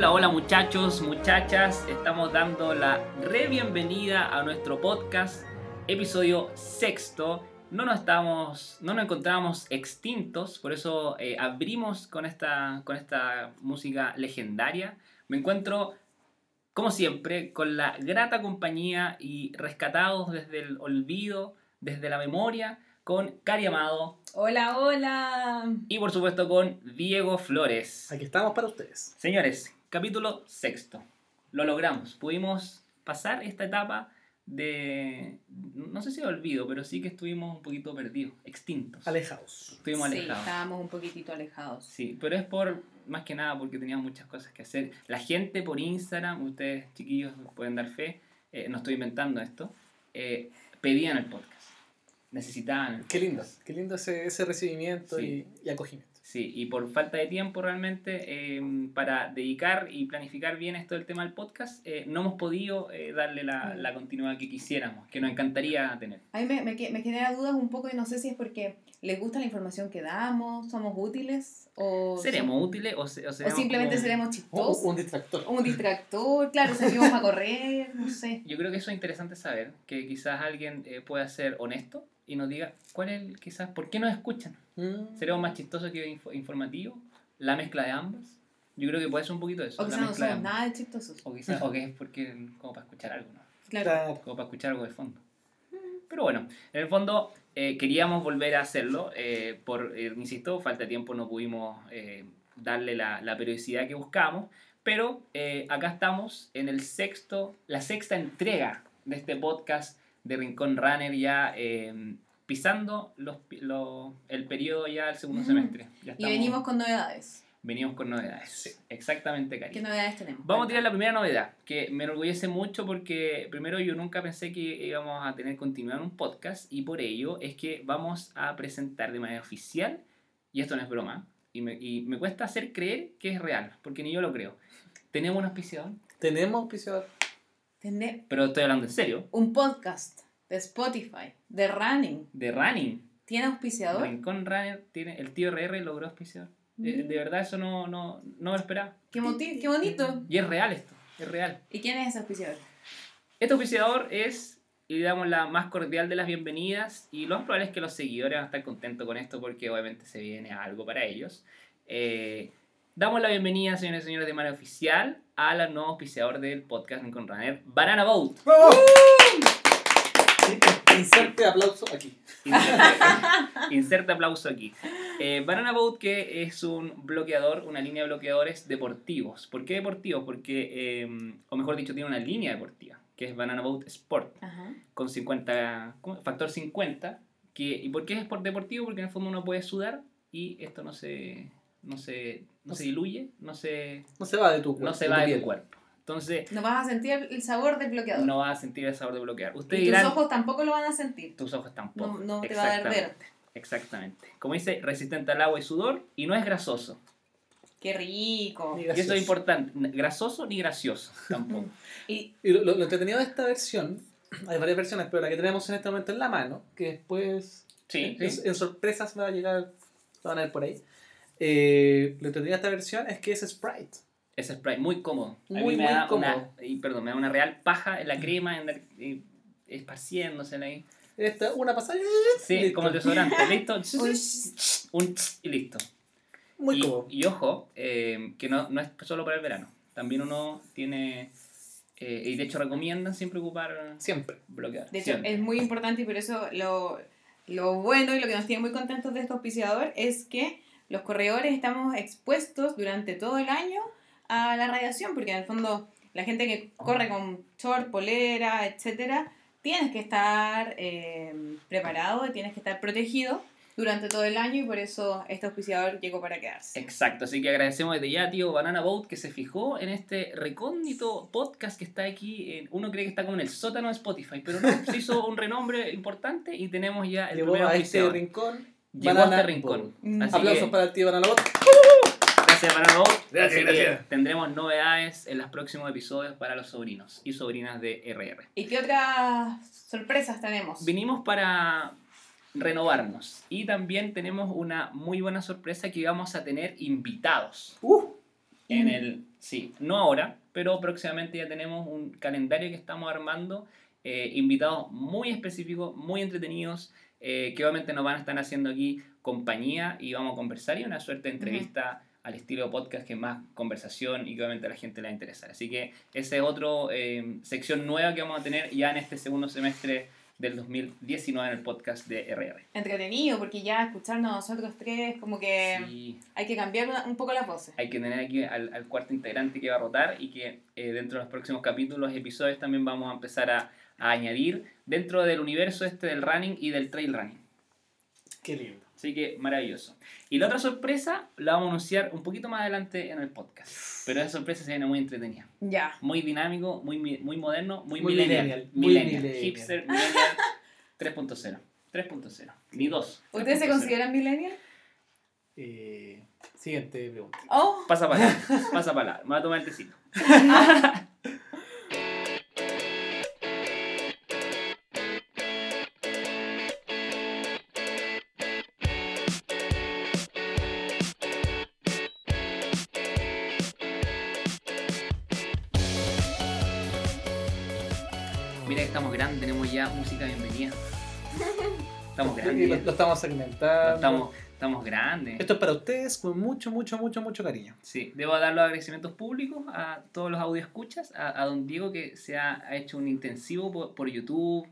Hola, hola muchachos, muchachas, estamos dando la re bienvenida a nuestro podcast, episodio sexto. No nos estamos, no nos encontramos extintos, por eso eh, abrimos con esta, con esta música legendaria. Me encuentro, como siempre, con la grata compañía y rescatados desde el olvido, desde la memoria, con Cari Amado Hola, hola. y por supuesto con Diego Flores. Aquí estamos para ustedes. Señores, capítulo sexto. Lo logramos. Pudimos pasar esta etapa de. No sé si olvido, pero sí que estuvimos un poquito perdidos, extintos. Alejados. Estuvimos sí, alejados. estábamos un poquitito alejados. Sí, pero es por. Más que nada porque teníamos muchas cosas que hacer. La gente por Instagram, ustedes chiquillos pueden dar fe, eh, no estoy inventando esto, eh, pedían el podcast. Necesitaban el Qué lindo. Qué lindo ese, ese recibimiento Sí. y, y acogimiento. Sí, y por falta de tiempo realmente eh, para dedicar y planificar bien esto del tema del podcast, eh, no hemos podido eh, darle la, la continuidad que quisiéramos, que nos encantaría tener. A mí me, me, me genera dudas un poco y no sé si es porque les gusta la información que damos, somos útiles o, ¿Seremos útiles o, se- o o seremos simplemente como- seremos Un, chistosos. un distractor. O un distractor, claro, salimos a correr, no sé. Yo creo que eso es interesante saber, que quizás alguien eh, pueda ser honesto y nos diga cuál es el, quizás, por qué nos escuchan. Mm. ¿Seremos más chistosos que info- informativos? ¿La mezcla de ambas? Yo creo que puede ser un poquito de eso. O quizás no somos nada de chistosos. O quizás, o que es porque como para escuchar algo, ¿no? Claro. como para escuchar algo de fondo. Pero bueno, en el fondo eh, queríamos volver a hacerlo. eh, por, eh, insisto, falta de tiempo, no pudimos eh, darle la, la periodicidad que buscamos. Pero eh, acá estamos en el sexto, la sexta entrega de este podcast de Rincón Runner, ya pisando los, el periodo ya del segundo semestre. Ya Y venimos con novedades. Venimos con novedades. Exactamente, Cari. ¿Qué novedades tenemos? Vamos a tirar la primera novedad, que me enorgullece mucho porque primero yo nunca pensé que íbamos a tener continuidad en un podcast y por ello es que vamos a presentar de manera oficial, y esto no es broma, y me, y me cuesta hacer creer que es real, porque ni yo lo creo. Tenemos un auspiciador, Tenemos auspiciador. Tener pero estoy hablando en serio, un podcast de Spotify, de Running. de Running. ¿Tiene auspiciador? Rincón Runner tiene, el tío RR logró auspiciador. De, Mm. de verdad eso no, no, no me lo esperaba. Qué, qué bonito. Y es real esto, es real. ¿Y quién es ese auspiciador? Este auspiciador es, y le damos la más cordial de las bienvenidas, y lo más probable es que los seguidores van a estar contentos con esto porque obviamente se viene algo para ellos. Eh, damos la bienvenida, señores y señores, de manera oficial a la nueva auspiciador del podcast Rincón Runner, Banana Boat. Inserte aplauso aquí. Inserte, inserte aplauso aquí. Eh, Banana Boat que es un bloqueador, una línea de bloqueadores deportivos. ¿Por qué deportivos? Porque, eh, o mejor dicho, tiene una línea deportiva, que es Banana Boat Sport. Ajá. con 50, ¿cómo? factor 50. Que, ¿Y por qué es por deportivo? Porque en el fondo uno puede sudar y esto no se, no se, no No se se- diluye, no se, No se va de tu cuerpo. no se va de tu cuerpo. Entonces No vas a sentir el sabor del bloqueador. no vas a sentir el sabor de bloquear. Ustedes y tus dirán, ojos tampoco lo van a sentir. tus ojos tampoco. No, no te va a arder. Exactamente, Exactamente. Como dice, resistente al agua y sudor y no es grasoso. Qué rico. Ni Y eso gracioso. es importante. Grasoso ni gracioso tampoco. Y Y lo, lo- lo entretenido de esta versión, hay varias versiones, pero la que tenemos en este momento en la mano, que después Sí, en, sí. en sorpresas va a llegar, van a ver por ahí. Eh, lo entretenido de esta versión es que es Sprite. Ese spray muy cómodo. A mí Muy, me muy da cómodo. Una, y, perdón, me da una real paja en la crema, en eh, esparciéndosela ahí. Esta, una pasada. Sí, Listo. como el desodorante, listo. Un y listo. Muy y, cómodo. y ojo, eh, que no, no es solo para el verano. También uno tiene, eh, y de hecho recomiendan siempre ocupar Siempre. bloqueador. de hecho, siempre. es muy importante y por eso lo, lo bueno y lo que nos tiene muy contentos de este auspiciador es que los corredores estamos expuestos durante todo el año a la radiación, porque en el fondo la gente que corre con short, polera, etcétera, tienes que estar eh, preparado y tienes que estar protegido durante todo el año y por eso este auspiciador llegó para quedarse. Exacto, así que agradecemos desde ya, tío Banana Boat, que se fijó en este recóndito podcast que está aquí. en- uno cree que está como en el sótano de Spotify, pero no, se hizo un renombre importante y tenemos ya el Llegó primer a este auspiciador. rincón. Llegó a Banana este rincón. Mm. Aplausos que- para el tío Banana Boat. Gracias, Banana Boat. Gracias, Así que gracias. tendremos novedades en los próximos episodios para los sobrinos y sobrinas de RR. ¿Y qué otras sorpresas tenemos? Vinimos para renovarnos y también tenemos una muy buena sorpresa que vamos a tener invitados. Uh, en el... Sí, no ahora, pero próximamente ya tenemos un calendario que estamos armando, eh, invitados muy específicos, muy entretenidos, eh, que obviamente nos van a estar haciendo aquí compañía y vamos a conversar y una suerte de entrevista al estilo podcast que es más conversación y que obviamente a la gente le va a interesar. Así que esa es otra sección nueva que vamos a tener ya en este segundo semestre del 2019 en el podcast de RR. Entretenido, porque ya escucharnos nosotros tres, como que hay que cambiar un poco las voces. Hay que tener aquí al, al cuarto integrante que va a rotar y que eh, dentro de los próximos capítulos, episodios, también vamos a empezar a, a añadir dentro del universo este del running y del trail running. Qué lindo. Así que maravilloso. Y la otra sorpresa la vamos a anunciar un poquito más adelante en el podcast. Pero esa sorpresa se viene muy entretenida. Ya. Muy dinámico, muy, muy moderno, muy, Muy millennial. millennial, muy Millennial. millennial. Hipster, millennial 3.0. 3.0. Ni 2. ¿Ustedes se 3.0. consideran millennials? Eh, siguiente pregunta. Oh, Pasa para pasa para Me voy a tomar el tecito. Lo, lo estamos segmentando. Estamos, estamos grandes. Esto es para ustedes con mucho, mucho, mucho, mucho cariño. Sí, debo dar los agradecimientos públicos a todos los audio escuchas, a, a don Diego que se ha, ha hecho un intensivo por, por YouTube,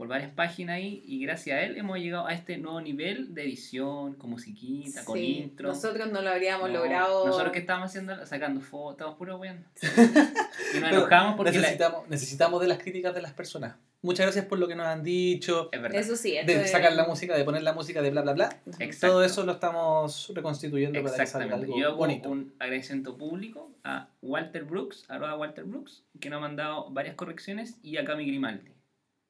por varias páginas ahí, y gracias a él hemos llegado a este nuevo nivel de edición, con musiquita, con sí. intro. Nosotros no lo habríamos No, logrado. Nosotros que estábamos haciendo, sacando fotos, estábamos puro weando. y nos enojamos porque la- necesitamos, necesitamos de las críticas de las personas. Muchas gracias por lo que nos han dicho. es verdad. Eso sí, De es- sacar la música, de poner la música, de bla, bla, bla. Exacto. Todo eso lo estamos reconstituyendo para que salga algo Yo hago bonito. un agradecimiento público a Walter Brooks, arroba Walter Brooks, que nos ha mandado varias correcciones, y a Cami Grimaldi.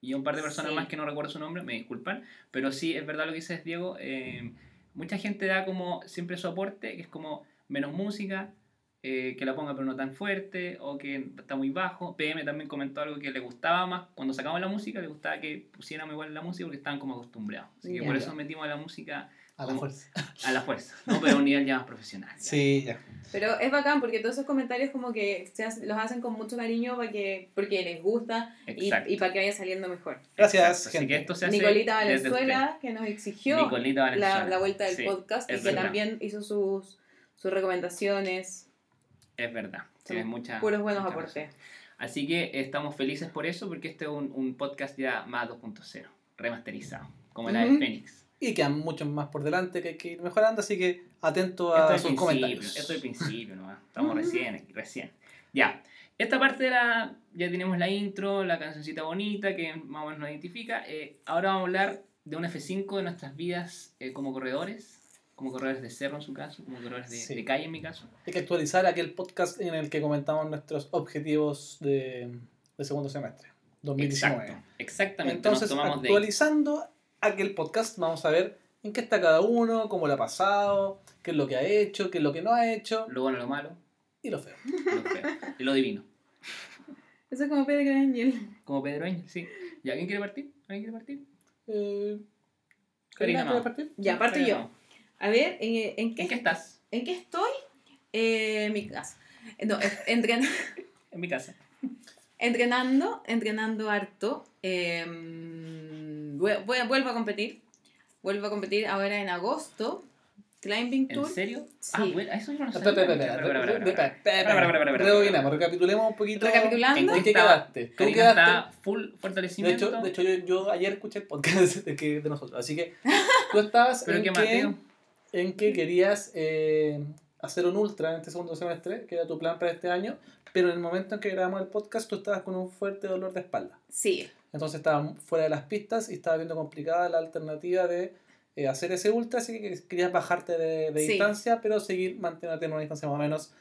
Y un par de personas Sí. más que no recuerdo su nombre, me disculpan. Pero sí, es verdad lo que dices, Diego. eh, mucha gente da como siempre su aporte, que es como menos música, eh, que la ponga pero no tan fuerte, o que está muy bajo. PM también comentó algo que le gustaba más, cuando sacamos la música, le gustaba que pusiéramos igual la música porque estaban como acostumbrados. Así que Ya. por eso metimos la música A la fuerza. a la fuerza, ¿no? pero a un nivel ya más profesional. ya. Sí, ya. Pero es bacán porque todos esos comentarios como que se hace- los hacen con mucho cariño para que, porque les gusta y, para que vaya saliendo mejor. Gracias. Así gente. que esto se hace Nicolita Valenzuela, que nos exigió la, la vuelta del Sí, podcast y que verdad. también hizo sus, sus recomendaciones, Es verdad. Tienes puros buenos mucha aportes. razón. Así que estamos felices por eso, porque este es un, un podcast ya más 2.0, remasterizado, como la de. Fénix. Y quedan muchos más por delante que hay que ir mejorando, así que atento a sus comentarios. esto es el principio nomás. Estamos recién aquí, recién. Ya. Esta parte de la, ya tenemos la intro, la cancioncita bonita que más o menos nos identifica. Eh, ahora vamos a hablar de un F5 de nuestras vidas eh, como corredores, como corredores de cerro en su caso, como corredores de, Sí. de calle en mi caso. Hay que actualizar aquel podcast en el que comentamos nuestros objetivos de, de segundo semestre, 2019. Exacto, exactamente. Entonces, nos tomamos actualizando aquel podcast, vamos a ver en qué está cada uno, cómo lo ha pasado, qué es lo que ha hecho, qué es lo que no ha hecho lo bueno, lo malo, y lo feo. lo feo y lo divino. Eso es como Pedro Ángel. Como Pedro Ángel, sí. ¿Y alguien quiere partir? ¿Alguien quiere partir? Eh, Karina, Karina, no. ¿quieres partir? Ya, parto Karina, yo. no. A ver, ¿en, en qué, ¿En qué estás? ¿en qué estoy? Eh, en mi casa. No, entren- En mi casa. entrenando, entrenando harto. eh, voy- vuelvo a competir. Vuelvo a competir ahora en agosto. Climbing ¿En Tour. serio? Sí. Ah, bueno, eso yo no lo sabía. Rebobinamos, recapitulemos un poquito. Recapitulando. ¿En qué quedaste? ¿Tú quedaste? está full De fortalecimiento. hecho, de hecho yo, yo ayer escuché el podcast de, que, de nosotros, así que tú estabas en, qué que, Mateo. en que querías eh, hacer un ultra en este segundo semestre, que era tu plan para este año, pero en el momento en que grabamos el podcast tú estabas con un fuerte dolor de espalda. Sí, Entonces estabas fuera de las pistas y estaba viendo complicada la alternativa de eh, hacer ese ultra, así que querías bajarte de, de Sí. distancia, pero seguir manteniéndote en una distancia más o menos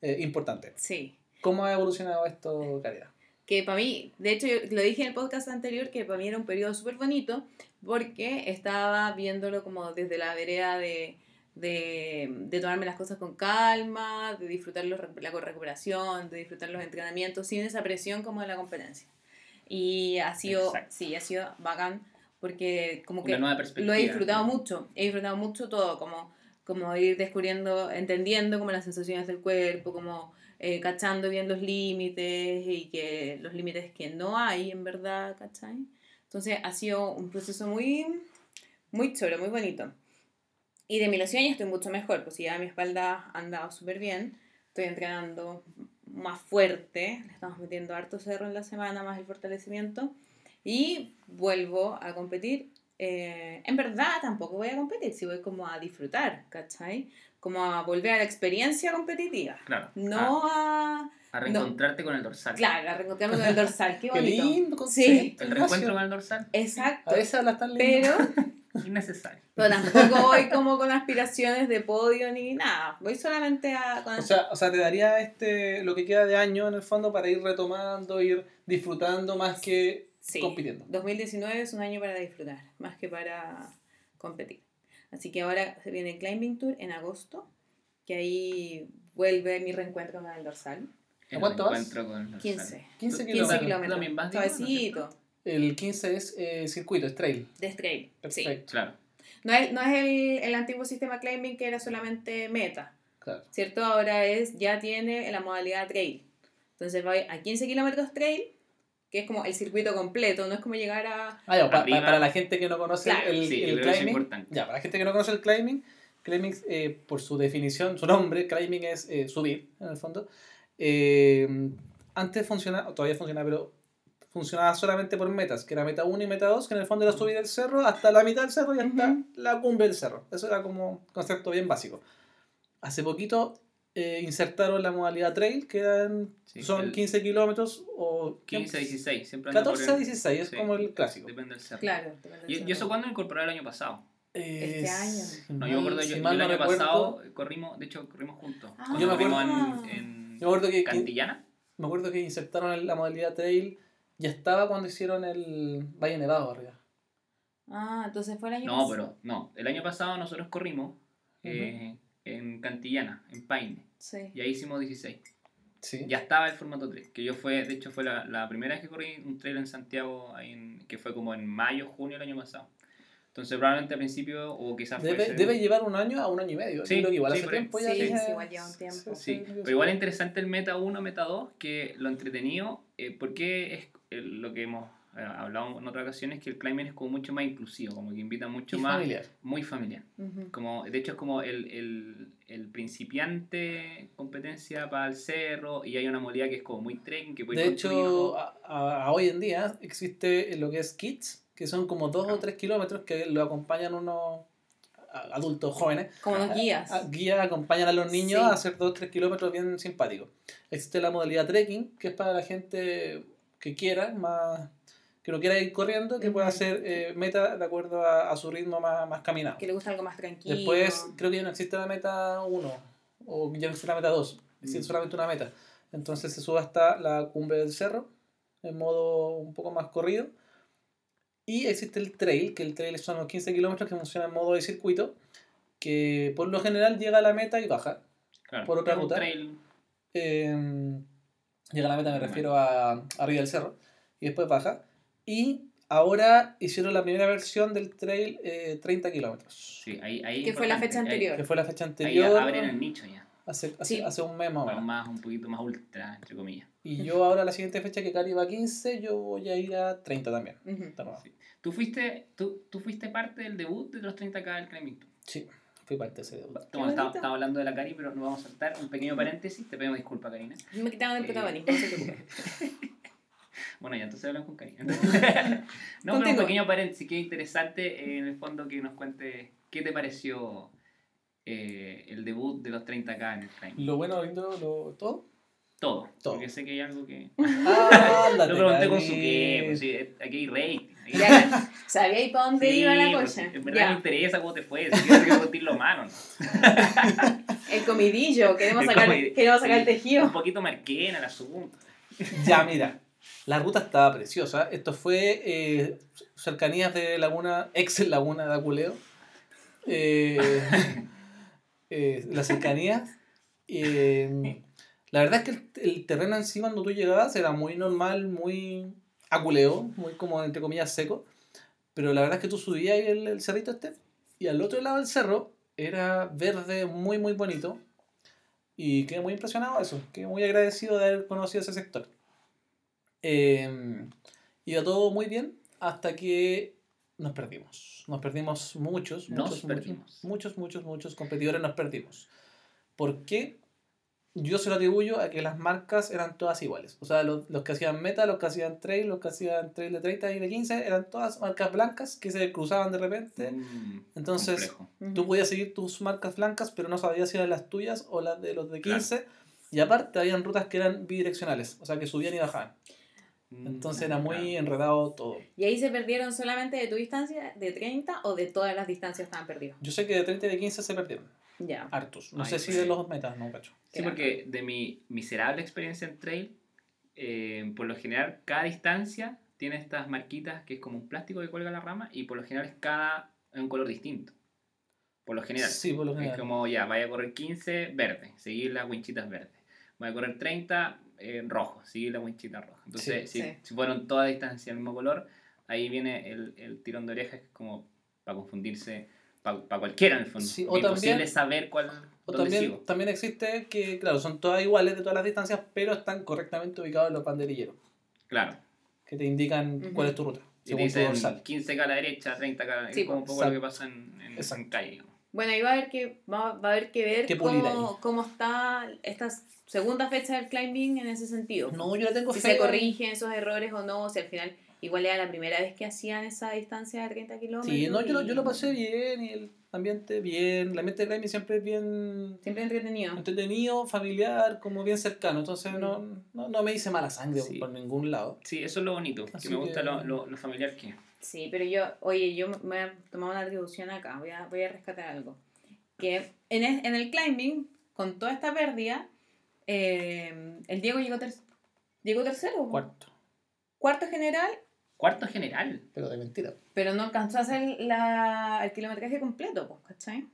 eh, importante. sí. ¿Cómo ha evolucionado esto, Caridad? que para mí, de hecho yo lo dije en el podcast anterior, que para mí era un periodo súper bonito porque estaba viéndolo como desde la vereda de, de, de tomarme las cosas con calma, de disfrutar los, la recuperación, de disfrutar los entrenamientos sin esa presión como de la competencia. Y ha sido, Exacto. sí, ha sido bacán porque como que lo he disfrutado mucho, he disfrutado mucho todo, como, como ir descubriendo, entendiendo como las sensaciones del cuerpo, como eh, cachando bien los límites y que los límites que no hay en verdad, ¿cachai? Entonces ha sido un proceso muy, muy chulo, muy bonito. Y de mi lesión ya estoy mucho mejor, pues ya mi espalda ha andado súper bien, estoy entrenando más fuerte, le estamos metiendo harto cerro en la semana, más el fortalecimiento, y vuelvo a competir. Eh, en verdad tampoco voy a competir, si voy como a disfrutar, ¿cachai? Como a volver a la experiencia competitiva. Claro. No a... A reencontrarte con el dorsal. Claro, a reencontrarme con el dorsal, qué Qué bonito. lindo Sí, concepto, El Ignacio. reencuentro con el dorsal. exacto. A veces hablas tan lindo. Pero, Innecesario. pero tampoco voy como con aspiraciones de podio ni nada. Voy solamente a... Con O sea, o sea, te daría este lo que queda de año en el fondo para ir retomando, ir disfrutando más que Sí, compitiendo. 2019 es un año para disfrutar, más que para competir. Así que ahora se viene el Climbing Tour en agosto, que ahí vuelve mi reencuentro con el dorsal. El cuánto vas? con el dorsal. 15. 15 Tú- 15 kilómetros. kilómetros. también vas, Diego, ¿no es Suavecito, El 15 es eh, circuito, es trail. de trail. Sí. Perfecto. Claro. No es, no es el, el antiguo sistema climbing que era solamente meta, Claro. ¿cierto? Ahora es, ya tiene la modalidad trail. Entonces va a 15 kilómetros trail, que es como el circuito completo, no es como llegar a... Ah, ya, pa- pa- para la gente que no conoce Claro. el, Sí, el climbing. Ya, para la gente que no conoce el climbing, climbing eh, por su definición, su nombre, climbing es eh, subir, en el fondo. Eh, antes funcionaba, o todavía funciona, pero funcionaba solamente por metas, que era meta 1 y meta 2, que en el fondo era subir el cerro hasta la mitad del cerro y hasta Ujú. la cumbre del cerro. Eso era como un concepto bien básico. Hace poquito eh, insertaron la modalidad trail, que eran, Sí, son el 15 kilómetros o 15 a 16. Siempre anda 14 por a el- 16, es sí, como el clásico. Depende del cerro. Claro. depende del ¿Y, ¿Y cerro. eso cuándo lo incorporaron el año pasado? Eh, Este año. No, yo me acuerdo, si yo, yo el no año recuerdo, pasado corrimos, de hecho, corrimos juntos. Ah. Yo me corrimos acuerdo- en, en Yo me acuerdo que, que- Cantillana. me acuerdo que insertaron la modalidad trail, ya estaba cuando hicieron el Valle Nevado arriba. Ah, entonces fue el año No, pasado. pero no. El año pasado nosotros corrimos eh, en Cantillana, en Paine. Sí. Y ahí hicimos 16. Sí. Ya estaba el formato 3. Que yo fue, de hecho, fue la, la primera vez que corrí un trail en Santiago, ahí en- que fue como en mayo, junio del año pasado. Entonces, probablemente al principio, o quizás. Debe, ese- debe llevar un año a un año y medio. Sí, creo que igual sí, hace tiempo ya. Sí, dije- sí, igual lleva un tiempo. Sí, pero igual es interesante el meta 1, meta 2, que lo entretenido, eh, porque es eh, lo que hemos eh, hablado en otras ocasiones, que el climbing es como mucho más inclusivo, como que invita mucho Y más, familiar. muy familiar. Como, de hecho es como el, el, el principiante competencia para el cerro y hay una modalidad que es como muy trekking, que puede De ir con tu hecho, hijo. a, a- a hoy en día existe lo que es kids, que son como 2 o 3 kilómetros que lo acompañan unos a- adultos jóvenes. Como los guías. A- guías acompañan a los niños Sí. a hacer 2 o 3 kilómetros bien simpáticos. Existe la modalidad trekking, que es para la gente que quiera, más que no quiera ir corriendo, que pueda hacer eh, meta de acuerdo a, a su ritmo más, más caminado. Que le gusta algo más tranquilo. Después creo que ya no existe la meta 1 o ya no existe la meta 2, existe Mm. solamente una meta. Entonces se sube hasta la cumbre del cerro en modo un poco más corrido. Y existe el trail, que el trail son los 15 kilómetros que funciona en modo de circuito, que por lo general llega a la meta y baja. Claro, por otra ruta. trail, Eh, llega a la meta, me refiero a arriba del cerro, y después baja. Y ahora hicieron la primera versión del trail eh, 30 kilómetros, sí, ahí, ahí Que fue la fecha ahí- anterior. que fue la fecha Ahí, anterior. abren el nicho ya, Hace, hace, Sí. hace un mes más o para menos. más, un poquito más ultra, entre comillas. Y yo ahora la siguiente fecha que Cari va a 15, yo voy a ir a 30 también. De nuevo. Sí. ¿Tú fuiste, tú, tú fuiste parte del debut de los 30K del Tour. Sí, fui parte de ese debut. Bueno, estamos, estamos hablando de la Cari, pero nos vamos a saltar un pequeño paréntesis. Te pedimos disculpas, Karina. Me quitaron el Eh. protagonismo. Bueno, ya entonces hablamos con Karina. no, pero un pequeño paréntesis que es interesante, eh, en el fondo, que nos cuente qué te pareció eh, el debut de los 30K en el Climbing. Lo bueno, lindo, lo, todo. Todo, Todo. porque sé que hay algo que... Ah, Lo pregunté con su qué, pues sí, aquí hay rating. ¿Sabía ahí para dónde Sí, iba la pues, cosa? en verdad me Ya. interesa cómo te fue, si quieres repetirlo mano. ¿no? El comidillo, queremos El sacar, comidi- queremos sacar el tejido. Un poquito marquena el asunto. Ya, mira. La ruta estaba preciosa. Esto fue eh, cercanías de Laguna, ex Laguna de Aculeo. Eh, eh, las cercanías. Eh, la verdad es que el, el terreno en sí, cuando tú llegabas, era muy normal, muy aculeo, muy como entre comillas seco. Pero la verdad es que tú subías el, el cerrito este y al otro lado del cerro era verde, muy, muy bonito. Y quedé muy impresionado de eso, quedé muy agradecido de haber conocido ese sector. Eh, iba todo muy bien hasta que nos perdimos. Nos perdimos muchos, Nos muchos, perdimos. muchos, muchos, muchos competidores nos perdimos. ¿Por qué? Yo se lo atribuyo a que las marcas eran todas iguales. O sea, los, los que hacían meta, los que hacían trail, los que hacían trail de 30 y de 15, eran todas marcas blancas que se cruzaban de repente. Mm, Entonces, complejo. Tú podías seguir tus marcas blancas, pero no sabías si eran las tuyas o las de los de 15. Y aparte, habían rutas que eran bidireccionales, o sea, que subían y bajaban. Mm, Entonces era muy claro. enredado todo. ¿Y ahí se perdieron solamente de tu distancia, de 30 o de todas las distancias estaban perdidos? Yo sé que de 30 y de 15 se perdieron, Ya. hartos. No Ay, sé si de los metas, no, cacho. Sí, porque de mi miserable experiencia en trail, eh, por lo general cada distancia tiene estas marquitas que es como un plástico que cuelga la rama y por lo general es cada en un color distinto. Por lo general. Sí, por lo Es general. como ya, vaya a correr 15, verde, seguir las winchitas verdes. Vaya a correr 30, eh, rojo, seguir las winchitas rojas. Entonces, Sí, si, sí. si fueron todas distancias del mismo color, ahí viene el, el tirón de orejas, que es como para confundirse, para cualquiera en el fondo. Sí, o imposible también- saber cuál, O dónde también, sigo. también existe que, claro, son todas iguales de todas las distancias, pero están correctamente ubicados en los banderilleros, Claro. que te indican Ujú. cuál es tu ruta, Y te según tu dicen dorsal. 15 a la derecha, 30 a la Sí, es como un poco lo que pasa en, en, en calle. Bueno, ahí va a haber que, va, va a haber que ver cómo, cómo está esta segunda fecha del climbing en ese sentido. No, yo le tengo si fe. se corrigen esos errores o no, si al final igual era la primera vez que hacían esa distancia de 30 kilómetros. Sí, no, yo lo, yo lo pasé bien y el ambiente bien. El ambiente de climbing siempre es bien Siempre entretenido. entretenido, familiar, como bien cercano. Entonces no, no, no me hice mala sangre Sí. por ningún lado. Sí, eso es lo bonito, Así que me gusta que- lo, lo, lo familiar que. Sí, pero yo, oye, yo me voy a tomar una atribución acá, voy a, voy a rescatar algo. Que en el, en el climbing, con toda esta pérdida, eh, el Diego llegó, ter- llegó tercero. Cuarto. Cuarto general, Cuarto general. Pero de mentira. pero no alcanzó a hacer la, el kilometraje completo, pues, ¿cachai?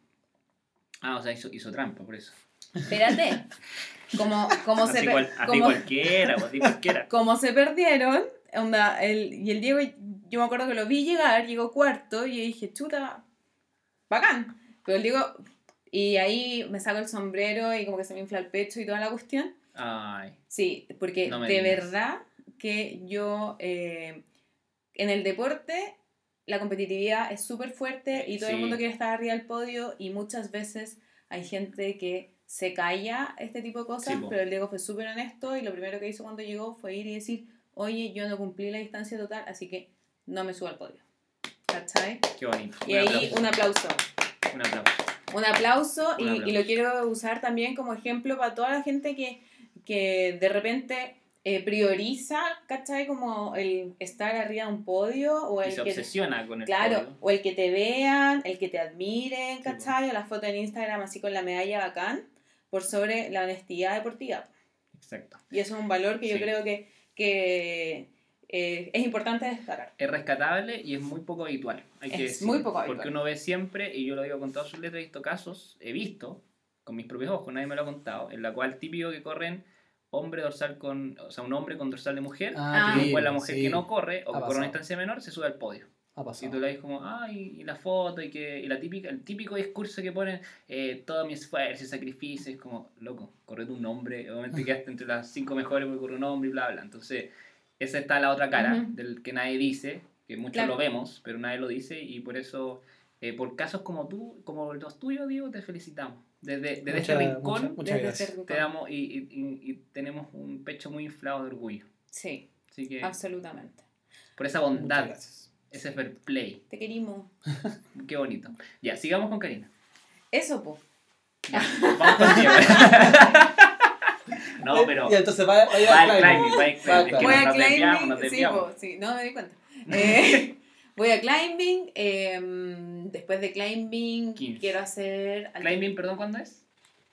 Ah, o sea, hizo, hizo trampa, por eso. Espérate. Como, como, se, así, per- cual- así como, cualquiera, pues, así cualquiera. como se perdieron, onda, el, y el Diego, yo me acuerdo que lo vi llegar, llegó cuarto, y yo dije, chuta, bacán. Pero el Diego, y ahí me saco el sombrero y como que se me infla el pecho y toda la cuestión. Ay, Sí, porque No de digas. verdad que yo, eh, en el deporte, la competitividad es súper fuerte y todo el mundo quiere estar arriba del podio y muchas veces hay gente que se calla este tipo de cosas, Sí, pero el Diego fue súper honesto y lo primero que hizo cuando llegó fue ir y decir, oye, yo no cumplí la distancia total, así que no me subo al podio. ¿Cachai? qué bonito. Y un ahí aplauso. un aplauso. Un aplauso. Un aplauso, Un y, aplauso. y lo quiero usar también como ejemplo para toda la gente que, que de repente eh, prioriza, ¿cachai? Como el estar arriba de un podio o Y el se que... obsesiona con el Claro, podio. o el que te vean, el que te admiren, Sí, ¿cachai? O la foto en Instagram así con la medalla bacán, por sobre la honestidad deportiva. Exacto. Y eso es un valor que yo Sí. creo que, que eh, es importante destacar. Es rescatable y es muy poco habitual. Hay que Es decir, muy poco habitual. Porque uno ve siempre, y yo lo digo con todas sus letras, he visto casos, he visto con mis propios ojos, nadie me lo ha contado, en la cual típico que corren hombre dorsal con, o sea, un hombre con dorsal de mujer, Ah, y después la mujer sí, que no corre o Ha que corre una distancia menor se sube al podio. Ha Y pasado. tú le dices como, ah, y, y la foto, y, que, y la típica, el típico discurso que ponen, eh, todo mi esfuerzo y sacrificio, es como, loco, corre tu nombre, obviamente quedaste entre las cinco mejores porque corre un hombre y bla, bla. Entonces, esa está la otra cara del que nadie dice, que muchos Claro. lo vemos, pero nadie lo dice, y por eso, eh, por casos como tú, como los tuyos, Diego, te felicitamos. Desde, desde este Muchas- rincón muchas- muchas desde gracias. este te damos y, y- y- y tenemos un pecho muy inflado de orgullo. Sí, Así que, absolutamente. por esa bondad, ese fair play. Te querimos. Qué bonito. Ya, sigamos con Karina. Eso, pues. Ya, vamos con Diego. no, pero. Y entonces va, va a ir al climbing. va al climbing. Va Voy climbing. a climbing. Sí, po, sí, no me di cuenta. Eh, voy a climbing. em, después de climbing, 15. quiero hacer. Climbing, perdón, ¿cuándo es?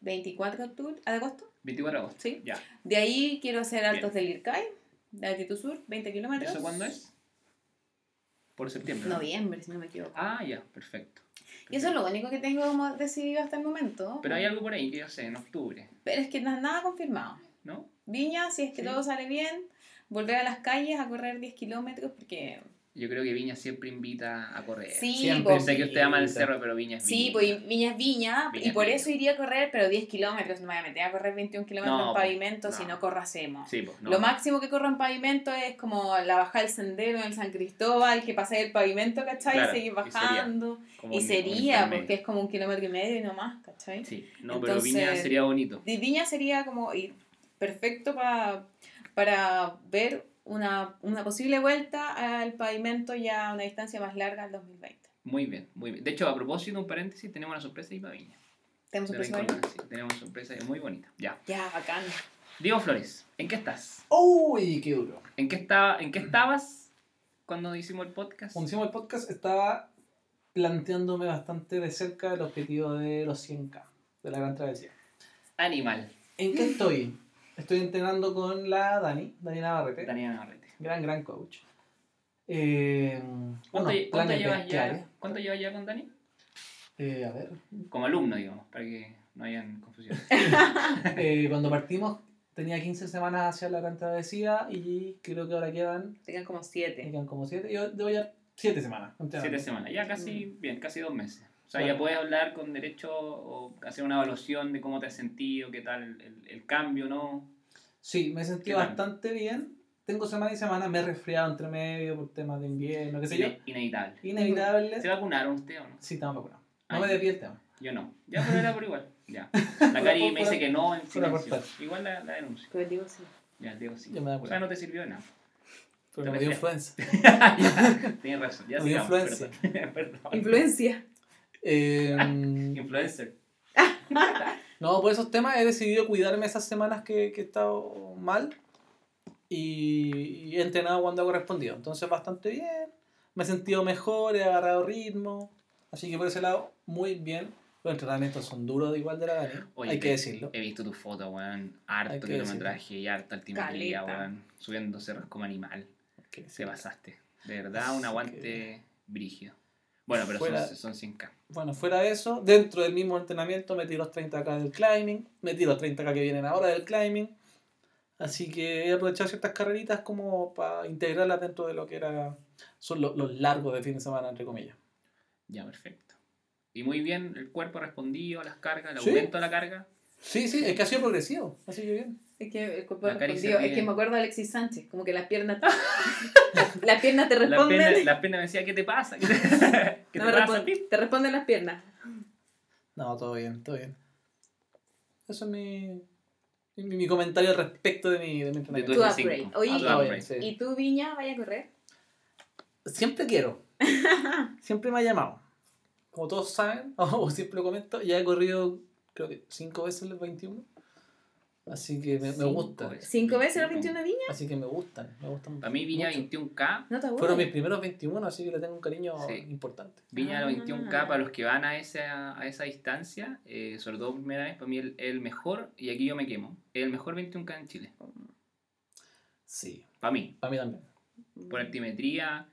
24 de agosto. 24 de agosto. Sí. Ya. De ahí quiero hacer altos del IRCAI, de altitud sur, 20 kilómetros. ¿Eso cuándo es? Por septiembre. ¿no? Noviembre, si no me equivoco. Ah, ya, perfecto. Y eso es lo único que tengo como decidido hasta el momento. Pero hay algo por ahí que yo sé, en octubre, Pero es que no- nada confirmado. ¿no? Viña, si es que Sí. todo sale bien, volver a las calles a correr 10 kilómetros porque yo creo que Viña siempre invita a correr. Sí, Siempre. Po. sé que usted ama el cerro, pero Viña es Viña. Sí, pues y Viña es Viña, Viña y es por Viña. eso iría a correr, pero 10 kilómetros, no me voy a meter a correr 21 kilómetros No, en pavimento no. si no corro hacemos. Sí, pues, no. Lo máximo que corro en pavimento es como la bajada del sendero en el San Cristóbal, que pasé el pavimento, ¿cachai? Claro, y seguir y sería bajando. Y, un- un sería, intermedio. porque es como un kilómetro y medio y no más, ¿cachai? Sí, no, pero Entonces- Viña sería bonito. Y Viña sería como y perfecto pa- para ver una, una posible vuelta al pavimento ya a una distancia más larga al 2020. Muy bien, muy bien. De hecho, a propósito, un paréntesis, tenemos una sorpresa para Viña. ¿Tenemos? Incorporación, sí, tenemos una sorpresa muy bonita. Ya. Ya, bacán. Diego Flores, ¿en qué estás? Uy, qué duro. ¿En qué, estaba, ¿En qué estabas cuando hicimos el podcast? Cuando hicimos el podcast estaba planteándome bastante de cerca el objetivo de los 100k, de la gran travesía. Animal. ¿En qué estoy? Estoy entrenando con la Dani, Dani Navarrete, Daniela Navarrete. gran, gran coach. Eh, ¿Cuánto, unos cuánto llevas ya, ¿Cuánto llevas ya con Dani? Eh, a ver, Como alumno, digamos, para que no hayan confusión. eh, cuando partimos tenía 15 semanas hacia la gran travesía y creo que ahora quedan, Tengan como me siete. quedan como 7, yo debo ya 7 semanas. entrenando. Siete semanas, ya casi, bien, casi dos meses. O sea, Claro. ya puedes hablar con derecho o hacer una evaluación de cómo te has sentido, qué tal el, el cambio, ¿no? Sí, me sentí bastante bien. Tengo semana y semana, me he resfriado entre medio por temas de invierno, qué sé yo. Ine- Inevitable. Inevitable. ¿Se vacunaron usted o no? Sí, estamos vacunados. No Ay. me el tema. Yo no. Ya, pero era por igual. Ya. La Cari me dice que no en silencio. Igual la, la denuncio. Pero digo sí. Ya, digo sí. Yo me da O sea, no te sirvió de nada. Pero Te me dio. Ya, Tienes razón. Ya Me dio sigamos, influencia. Perdón. Influencia. Eh, Influencer. no, por esos temas he decidido cuidarme esas semanas que, que he estado mal y, y he entrenado cuando ha correspondido. Entonces, bastante bien. Me he sentido mejor, he agarrado ritmo. Así que por ese lado, muy bien. Los entrenamientos son duros de igual de la Dani, Oye, hay que decirlo. He visto tu foto, weón. Harto kilometraje y harta altimetría, weón. Subiendo cerros como animal. Que Se pasaste. De verdad, un aguante brígido. Bueno, pero Fuera- son, son 100k. Bueno, fuera de eso, dentro del mismo entrenamiento metí los 30k del climbing, metí los 30k que vienen ahora del climbing. Así que he aprovechado ciertas carreritas como para integrarlas dentro de lo que era son lo- los largos de fin de semana, entre comillas. Ya, perfecto. Y muy bien, el cuerpo ha respondido a las cargas, el Sí. aumento de la carga. Sí, sí, es que ha sido progresivo, así que bien. Es que el cuerpo respondió. ríe. Es que me acuerdo de Alexis Sánchez, como que las piernas. las piernas te responden. pena, la pena me decía, ¿qué te pasa? ¿Qué te, ¿qué no te me pasa? responden, te responden las piernas. No, todo bien, todo bien. Eso es mi, mi, mi comentario al respecto de mi, de mi entrenamiento. tu Tu F5. upgrade. Oye, Ah, Ah, bien, sí. ¿Y tú, Viña, vaya a correr? Siempre quiero. siempre me ha llamado. Como todos saben, o siempre lo comento, ya he corrido creo que cinco veces los 21. Así que me, me Cinco gusta. veces. ¿Cinco veces los 21 de Viña? Así que me gustan, me gustan. Para mí Viña mucho. 21K, No te. Fueron mis primeros 21, así que le tengo un cariño Sí. importante. Viña Ah. los 21K para los que van a esa, a esa distancia, eh, sobre todo primera vez, para mí el, el mejor, y aquí yo me quemo, el mejor 21K en Chile. Sí, Para mí, para mí también. por altimetría,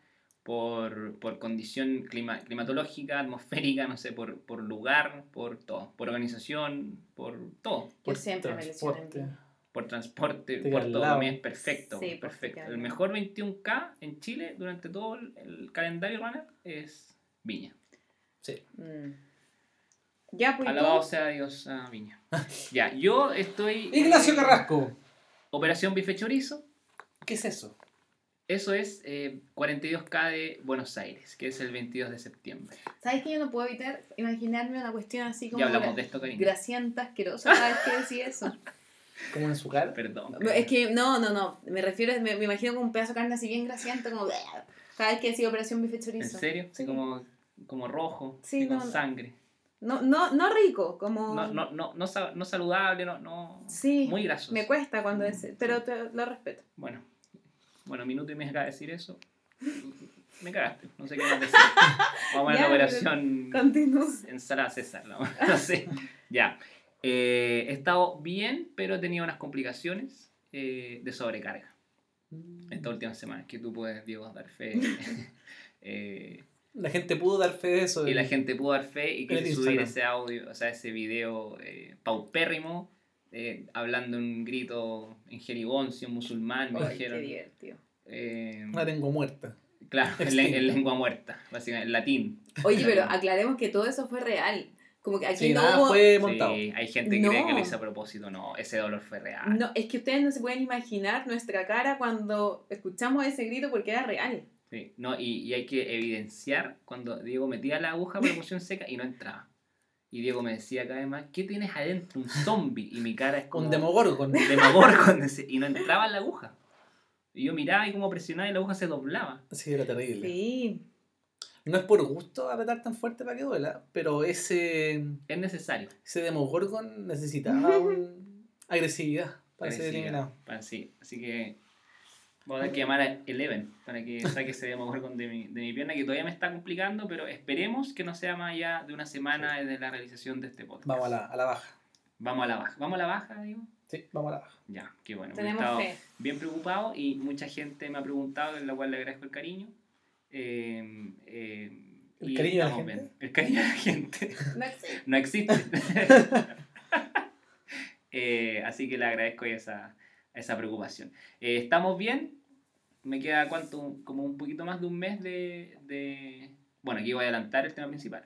por, por condición clima- climatológica, atmosférica, no sé, por, por lugar, por todo, por organización, por todo, Yo Por siempre transporte. Viña. por transporte, Te por todo. lado. Es perfecto, Sí, pues, perfecto. El mejor 21K en Chile durante todo el, el calendario runner es Viña. Sí. Mm. Ya, pues. Alabado sea Dios a Viña. ya, yo estoy. Ignacio Carrasco. Operación Bife Chorizo. ¿Qué es eso? Eso es eh, 42K de Buenos Aires, que es el 22 de septiembre. ¿Sabes que yo no puedo evitar imaginarme una cuestión así como Ya hablamos de esto, cariño. grasienta, asquerosa cada vez que decís eso? ¿Cómo en su cara? Perdón. Es que, no, no, no. Me refiero, me, me imagino como un pedazo de carne así bien grasiento, como. Cada vez que decís operación bife ¿En chorizo. serio? Sí. Como, como rojo, Sí, con no, no. sangre. No, no, no rico, como. No, no, no, no, no saludable, no, no Sí, muy grasoso. Me cuesta cuando es. Pero te, lo respeto. Bueno, bueno, minuto y me acaba de decir eso. Me cagaste, no sé qué más decir. Vamos a la operación ensalada César, no, no sé. Ya. Eh, he estado bien, pero he tenido unas complicaciones eh, de sobrecarga estas últimas semanas, que tú puedes, Diego, dar fe. Eh, La gente pudo dar fe de eso. y la gente pudo dar fe y quise subir Instagram. ese audio, o sea, ese video eh, paupérrimo, eh, hablando un grito en jerigoncio, musulmán, me Ay, qué dijeron. divertido. Eh, La tengo muerta. Claro, en, en lengua muerta, básicamente, en latín. Oye, pero aclaremos que todo eso fue real. Como que aquí Sí, no nada hubo... fue montado. Sí, hay gente que cree que lo No. hizo a propósito, no, ese dolor fue real. No, es que ustedes no se pueden imaginar nuestra cara cuando escuchamos ese grito porque era real. Sí, no, y, y hay que evidenciar cuando Diego metía la aguja por la emoción seca y no entraba. Y Diego me decía cada vez más, ¿qué tienes adentro? Un zombie. Y mi cara es como... Con Demogorgon. Demogorgon, y no entraba en la aguja. Y yo miraba y como presionaba y la aguja se doblaba. Sí, era terrible. Sí. No es por gusto apretar tan fuerte para que duela, pero ese, Es necesario. ese Demogorgon necesitaba un- agresividad para ser eliminado. para- sí, así que voy a tener que llamar a Eleven para que saque ese de mi, de mi pierna que todavía me está complicando, pero esperemos que no sea más allá de una semana desde la realización de este podcast. Vamos a la, a la baja. Vamos a la baja. ¿Vamos a la baja, digo? Sí, vamos a la baja. Ya, qué bueno. porque he Tenemos estado fe. bien preocupado y mucha gente me ha preguntado, en la cual le agradezco el cariño. Eh, eh, ¿El y cariño de la gente? bien. El cariño de la gente. No existe. no existe. Eh, así que le agradezco esa, esa preocupación. Eh, ¿Estamos bien? Me queda cuánto, como un poquito más de un mes de, de- Bueno, aquí voy a adelantar el tema principal.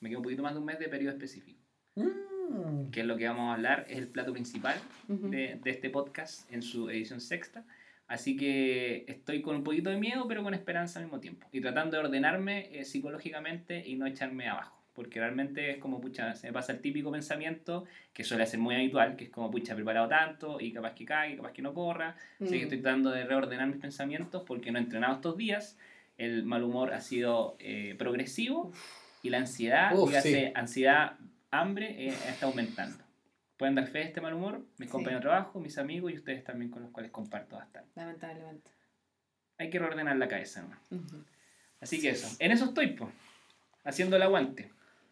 Me queda un poquito más de un mes de periodo específico. Mm. Que es lo que vamos a hablar, es el plato principal de, de este podcast en su edición sexta. Así que estoy con un poquito de miedo, pero con esperanza al mismo tiempo. Y tratando de ordenarme eh, psicológicamente y no echarme abajo. Porque realmente es como, pucha, se me pasa el típico pensamiento que suele ser muy habitual, que es como, pucha, he preparado tanto y capaz que cague, capaz que no corra. Así que Mm. estoy tratando de reordenar mis pensamientos porque no he entrenado estos días. El mal humor ha sido eh, progresivo y la ansiedad, Uf, dígase, sí. ansiedad, hambre, eh, está aumentando. Pueden dar fe de este mal humor, mis Sí. compañeros de trabajo, mis amigos y ustedes también con los cuales comparto bastante. Lamentablemente. Hay que reordenar la cabeza, ¿no? Ujú. Así que eso, en eso estoy, pues, haciendo el aguante.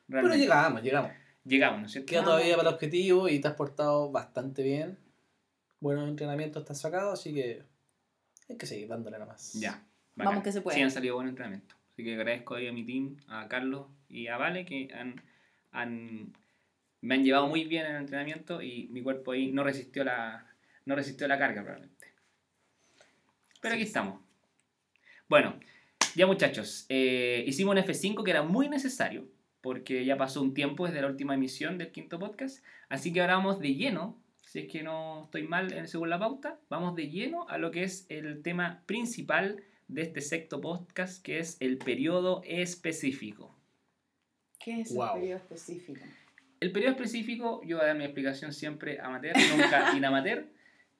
Pero realmente. llegamos, llegamos. Llegamos, ¿no es cierto? Queda todavía para el objetivo y te has portado bastante bien. Buenos entrenamientos te has sacado, así que hay que seguir dándole nomás. Ya. Vamos que se puede. Sí, han salido buenos entrenamientos. Así que agradezco ahí a mi team, a Carlos y a Vale, que han, han- me han llevado muy bien en el entrenamiento y mi cuerpo ahí no resistió la, no resistió la carga probablemente. Pero aquí estamos. Bueno, ya muchachos, eh, hicimos un F5 que era muy necesario, porque ya pasó un tiempo desde la última emisión del quinto podcast, así que ahora vamos de lleno, si es que no estoy mal según la pauta, vamos de lleno a lo que es el tema principal de este sexto podcast, que es el periodo específico. ¿Qué es Wow. el periodo específico? El periodo específico, yo voy a dar mi explicación siempre amateur, nunca inamateur,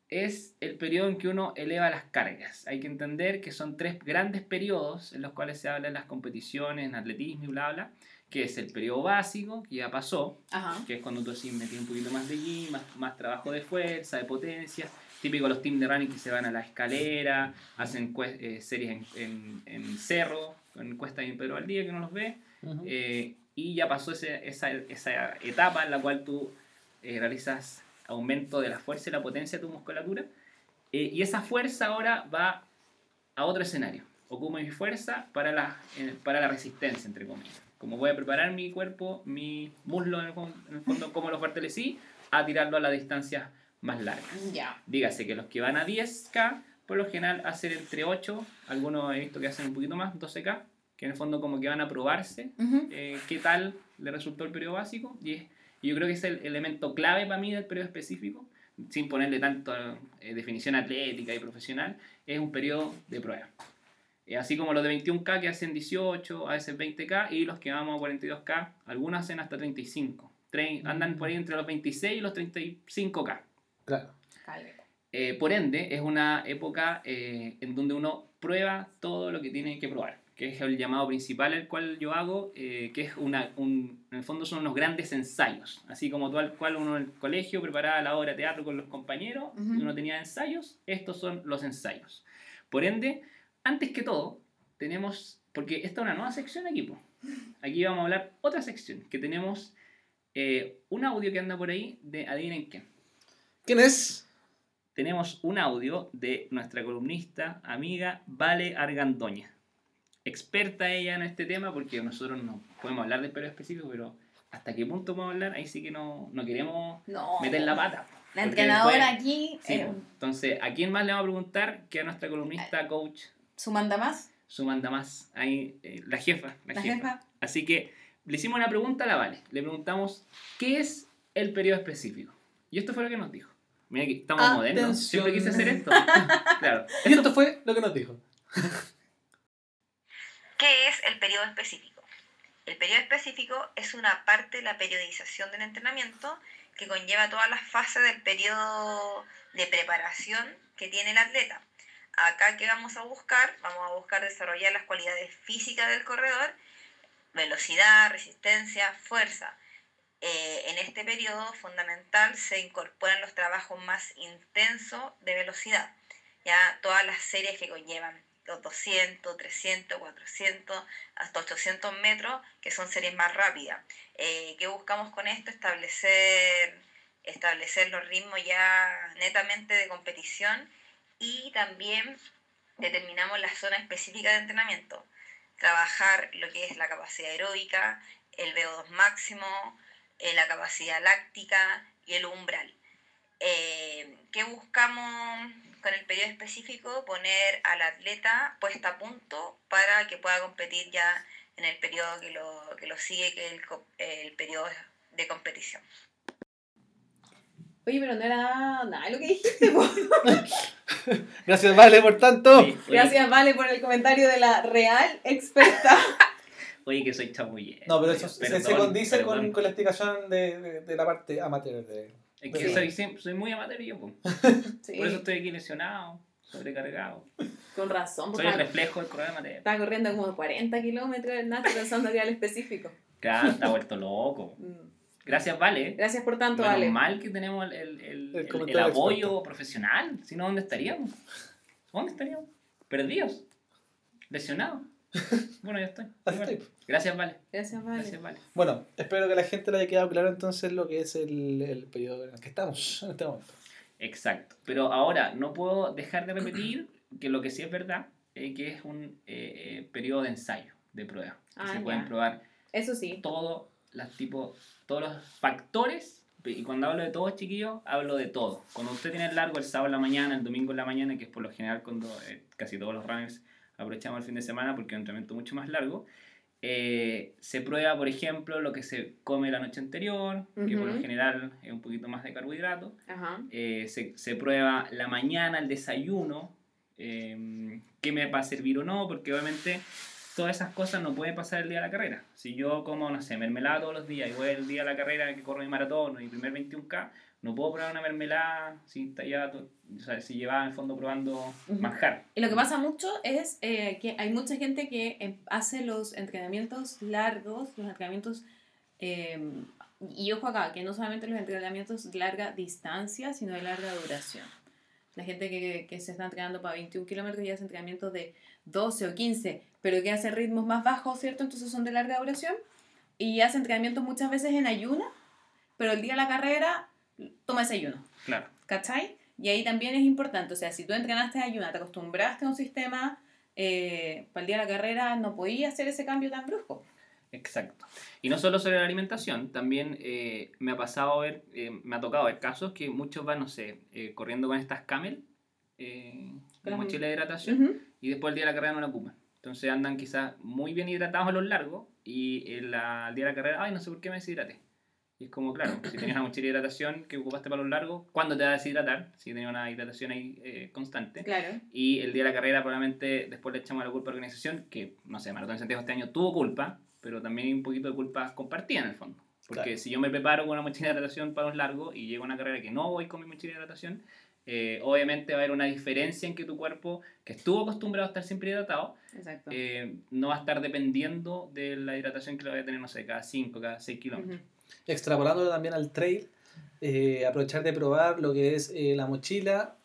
es el periodo en que uno eleva las cargas. Hay que entender que son tres grandes periodos en los cuales se habla en las competiciones, en atletismo y bla, bla, que es el periodo básico, que ya pasó, Ajá. que es cuando tú así metes un poquito más de gym, más, más trabajo de fuerza, de potencia. Típico los teams de running que se van a la escalera, hacen eh, series en, en, en cerro, en cuesta de Pedro al día que no los ve. Eh, y ya pasó ese- esa, esa etapa en la cual tú eh, realizas aumento de la fuerza y la potencia de tu musculatura. Eh, y esa fuerza ahora va a otro escenario. Ocupo mi fuerza para la, eh, para la resistencia, entre comillas. Como voy a preparar mi cuerpo, mi muslo en el, fon- en el fondo, como lo fortalecí, a tirarlo a las distancias más largas. Ya. Dígase que los que van a 10K, por lo general hacen entre 8, algunos he visto que hacen un poquito más, 12K, que en el fondo como que van a probarse eh, qué tal le resultó el periodo básico. Y, es- y yo creo que es el elemento clave para mí del periodo específico, sin ponerle tanto eh, definición atlética y profesional, es un periodo de prueba. Eh, así como los de 21K que hacen 18, a veces 20K, y los que vamos a 42K, algunos hacen hasta 35. Tre- andan por ahí entre los 26 y los 35K. Claro. Eh, por ende, es una época eh, en donde uno prueba todo lo que tiene que probar, que es el llamado principal el cual yo hago, eh, que es una, un, en el fondo son unos grandes ensayos, así como tú al cual uno en el colegio preparaba la obra de teatro con los compañeros Ujú. y uno tenía ensayos, estos son los ensayos. Por ende, antes que todo, tenemos, porque esta es una nueva sección aquí, po. aquí vamos a hablar otra sección, que tenemos eh, un audio que anda por ahí de adivinen quién ¿Quién es? tenemos un audio de nuestra columnista, amiga Vale Argandoña. Experta ella en este tema porque nosotros no podemos hablar del periodo específico, pero hasta qué punto podemos hablar, ahí sí que no, no queremos No. meter la pata. La entrenadora después- aquí, Sí, eh, entonces, ¿a quién más le vamos a preguntar que a nuestra columnista coach su manda más. su manda más, ahí, eh, la jefa, la, La jefa. jefa. Así que le hicimos una pregunta a la Vale. Le preguntamos, ¿qué es el periodo específico? Y esto fue lo que nos dijo. Mira que estamos modernos. Siempre quise hacer esto. claro. Y esto fue lo que nos dijo. ¿Qué es el periodo específico? El periodo específico es una parte de la periodización del entrenamiento que conlleva todas las fases del periodo de preparación que tiene el atleta. Acá, ¿qué vamos a buscar? Vamos a buscar desarrollar las cualidades físicas del corredor, velocidad, resistencia, fuerza. Eh, en este periodo fundamental se incorporan los trabajos más intensos de velocidad, ya todas las series que conllevan los 200, 300, 400, hasta 800 metros, que son series más rápidas. Eh, ¿Qué buscamos con esto? Establecer, establecer los ritmos ya netamente de competición y también determinamos la zona específica de entrenamiento. Trabajar lo que es la capacidad aeróbica, el VO2 máximo, eh, la capacidad láctica y el umbral. Eh, ¿Qué buscamos con el periodo específico? Poner al atleta puesta a punto para que pueda competir ya en el periodo que lo, que lo sigue, que es el, el periodo de competición. Oye, pero no era nada de lo que dijiste. Gracias, Vale, por tanto. Sí, Gracias, Vale, por el comentario de la real experta. Oye, que soy chamullero. No, pero eso se- condice con, perdón. con la explicación de, de, de la parte amateur. De... Es que soy, soy muy amateur yo, po. Sí, Por eso estoy aquí lesionado, sobrecargado. con razón. Soy el estaba, reflejo del corredor amateur. estaba corriendo como 40 kilómetros el Nacho pensando que era el específico. Claro, está vuelto loco. Mm. Gracias, Vale. Gracias por tanto, Menos Vale. mal que tenemos el, el, el- El apoyo experto. profesional. Si no, ¿dónde estaríamos? ¿Dónde estaríamos? Perdidos. Lesionados. Bueno, ya estoy. Así Bueno, estoy. Gracias, Vale. Gracias, Vale. Gracias, Vale. Bueno, espero que a la gente le haya quedado claro entonces lo que es el, el periodo en el que estamos en este momento. Exacto. Pero ahora no puedo dejar de repetir que lo que sí es verdad es que es un eh, eh, periodo de ensayo, de prueba. Que Ah, se ya. pueden probar Eso sí. todos los tipos, todos los factores. Y cuando hablo de todos, chiquillos, hablo de todo. Cuando usted tiene el largo el sábado en la mañana, el domingo en la mañana, que es por lo general cuando eh, casi todos los runners aprovechamos el fin de semana porque es un entrenamiento mucho más largo, eh, se prueba, por ejemplo, lo que se come la noche anterior, que por lo general es un poquito más de carbohidratos. Ajá. Eh, se, se prueba la mañana, el desayuno, eh, qué me va a servir o no, porque obviamente todas esas cosas no pueden pasar el día de la carrera. Si yo como, no sé, mermelada todos los días y voy el día de la carrera que corro mi maratón o mi primer 21K, no puedo probar una mermelada si, está ya to- o sea, si llevaba en el fondo probando manjar. Y lo que pasa mucho es eh, que hay mucha gente que em, hace los entrenamientos largos, los entrenamientos, eh, y ojo acá, que no solamente los entrenamientos de larga distancia, sino de larga duración. La gente que, que se está entrenando para 21 kilómetros y hace entrenamientos de 12 o 15, pero que hace ritmos más bajos, ¿cierto? Entonces son de larga duración. Y hace entrenamientos muchas veces en ayuna, pero el día de la carrera toma ese ayuno. Claro. ¿Cachai? Y ahí también es importante, o sea, si tú entrenaste en ayuna, te acostumbraste a un sistema, eh, para el día de la carrera no podías hacer ese cambio tan brusco. Exacto. Y no solo sobre la alimentación, también eh, me ha pasado ver, eh, me ha tocado ver casos que muchos van, no sé, corriendo con estas camel, las- mochila de hidratación, y después el día de la carrera no la ocupan. Entonces andan quizás muy bien hidratados a los largos y el, el día de la carrera, ay, no sé por qué me deshidraté. Y es como, claro, si tenías una mochila de hidratación que ocupaste para los largos, ¿cuándo te vas a deshidratar? Si tenías una hidratación ahí eh, constante. Claro. Y el día de la carrera probablemente después le echamos la culpa a la organización, que no sé, Maratón de Santiago este año tuvo culpa, pero también un poquito de culpa compartida en el fondo. Porque Claro. si yo me preparo con una mochila de hidratación para un largo y llego a una carrera que no voy con mi mochila de hidratación, eh, obviamente va a haber una diferencia en que tu cuerpo, que estuvo acostumbrado a estar siempre hidratado, eh, no va a estar dependiendo de la hidratación que le vaya a tener, no sé, cada 5, cada 6 kilómetros. Extrapolándolo también al trail, eh, aprovechar de probar lo que es la mochila,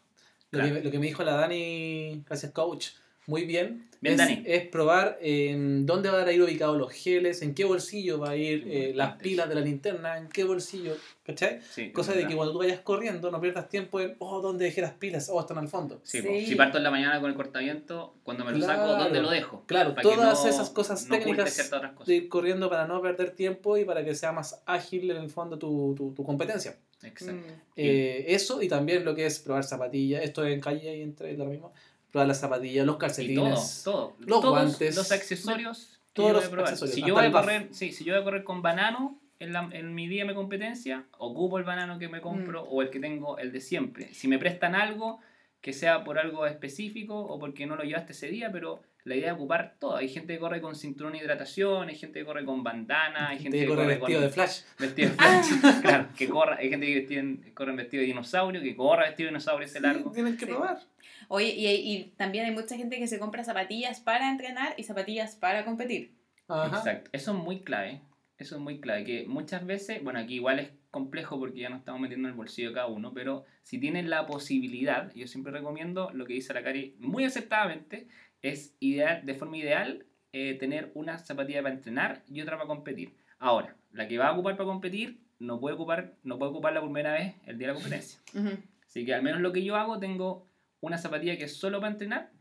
lo, Claro. que, lo que me dijo la Dani, gracias coach, muy bien. Bien, es, Dani. es probar en dónde van a ir ubicados los geles, en qué bolsillo va a ir eh, las pilas de la linterna, en qué bolsillo, ¿cachai? Sí, Cosa de que cuando tú vayas corriendo no pierdas tiempo en, oh, ¿dónde dejé las pilas? Oh, están al fondo. Sí, si parto en la mañana con el cortaviento, cuando me lo saco, Claro. ¿dónde lo dejo? Claro, Para que todas no- esas cosas técnicas cosas. de ir corriendo para no perder tiempo y para que sea más ágil en el fondo tu, tu, tu competencia. Exacto. Mm. Eh, eso y también lo que es probar zapatillas, esto es en calle y entre lo mismo, probar las zapatillas, los Y todo, calcetines. todo. los Todos guantes, los accesorios. todos los accesorios, Si yo voy a correr, sí, si yo voy a correr con banano en, la- en mi día de competencia, ocupo el banano que me compro Mm. o el que tengo, el de siempre. Si me prestan algo, que sea por algo específico o porque no lo llevaste ese día, pero la idea es ocupar todo. Hay gente que corre con cinturón de hidratación, hay gente que corre con bandana, hay gente Te que corre corre vestido con de flash. vestido de flash. claro, que corra, hay gente que corre vestido de dinosaurio, que corra vestido de dinosaurio ese largo. Sí, tienen que Sí. probar. Oye, y, y también hay mucha gente que se compra zapatillas para entrenar y zapatillas para competir. Ajá. Exacto, eso es muy clave. Eso es muy clave, que muchas veces, bueno, aquí igual es complejo porque ya nos estamos metiendo en el bolsillo de cada uno, pero si tienen la posibilidad, yo siempre recomiendo lo que dice la Cari muy aceptadamente, es ideal, de forma ideal eh, tener una zapatilla para entrenar y otra para competir. Ahora, la que va a ocupar para competir no puede ocupar, no puede ocupar la primera vez el día de la competencia. Ujú. Así que al menos lo que yo hago, tengo una zapatilla que es solo para entrenar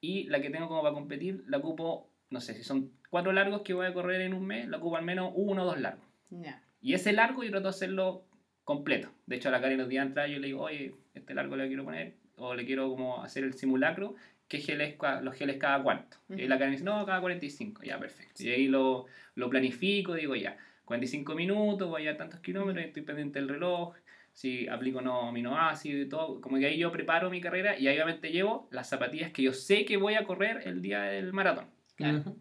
y la que tengo como para competir la ocupo, no sé, si son cuatro largos que voy a correr en un mes, la ocupo al menos uno o dos largos. Ya. Y ese largo yo trato de hacerlo completo. De hecho, a la Karen los días atrás yo le digo, oye, este largo le quiero poner, o le quiero como hacer el simulacro, ¿qué geles, los geles cada cuánto? Y Ujú. la Karen dice, no, cada 45, ya, perfecto. Y ahí lo, lo planifico, digo, ya, 45 minutos, voy a tantos kilómetros, estoy pendiente del reloj, si aplico no aminoácidos y todo, como que ahí yo preparo mi carrera y ahí obviamente llevo las zapatillas que yo sé que voy a correr el día del maratón. Claro.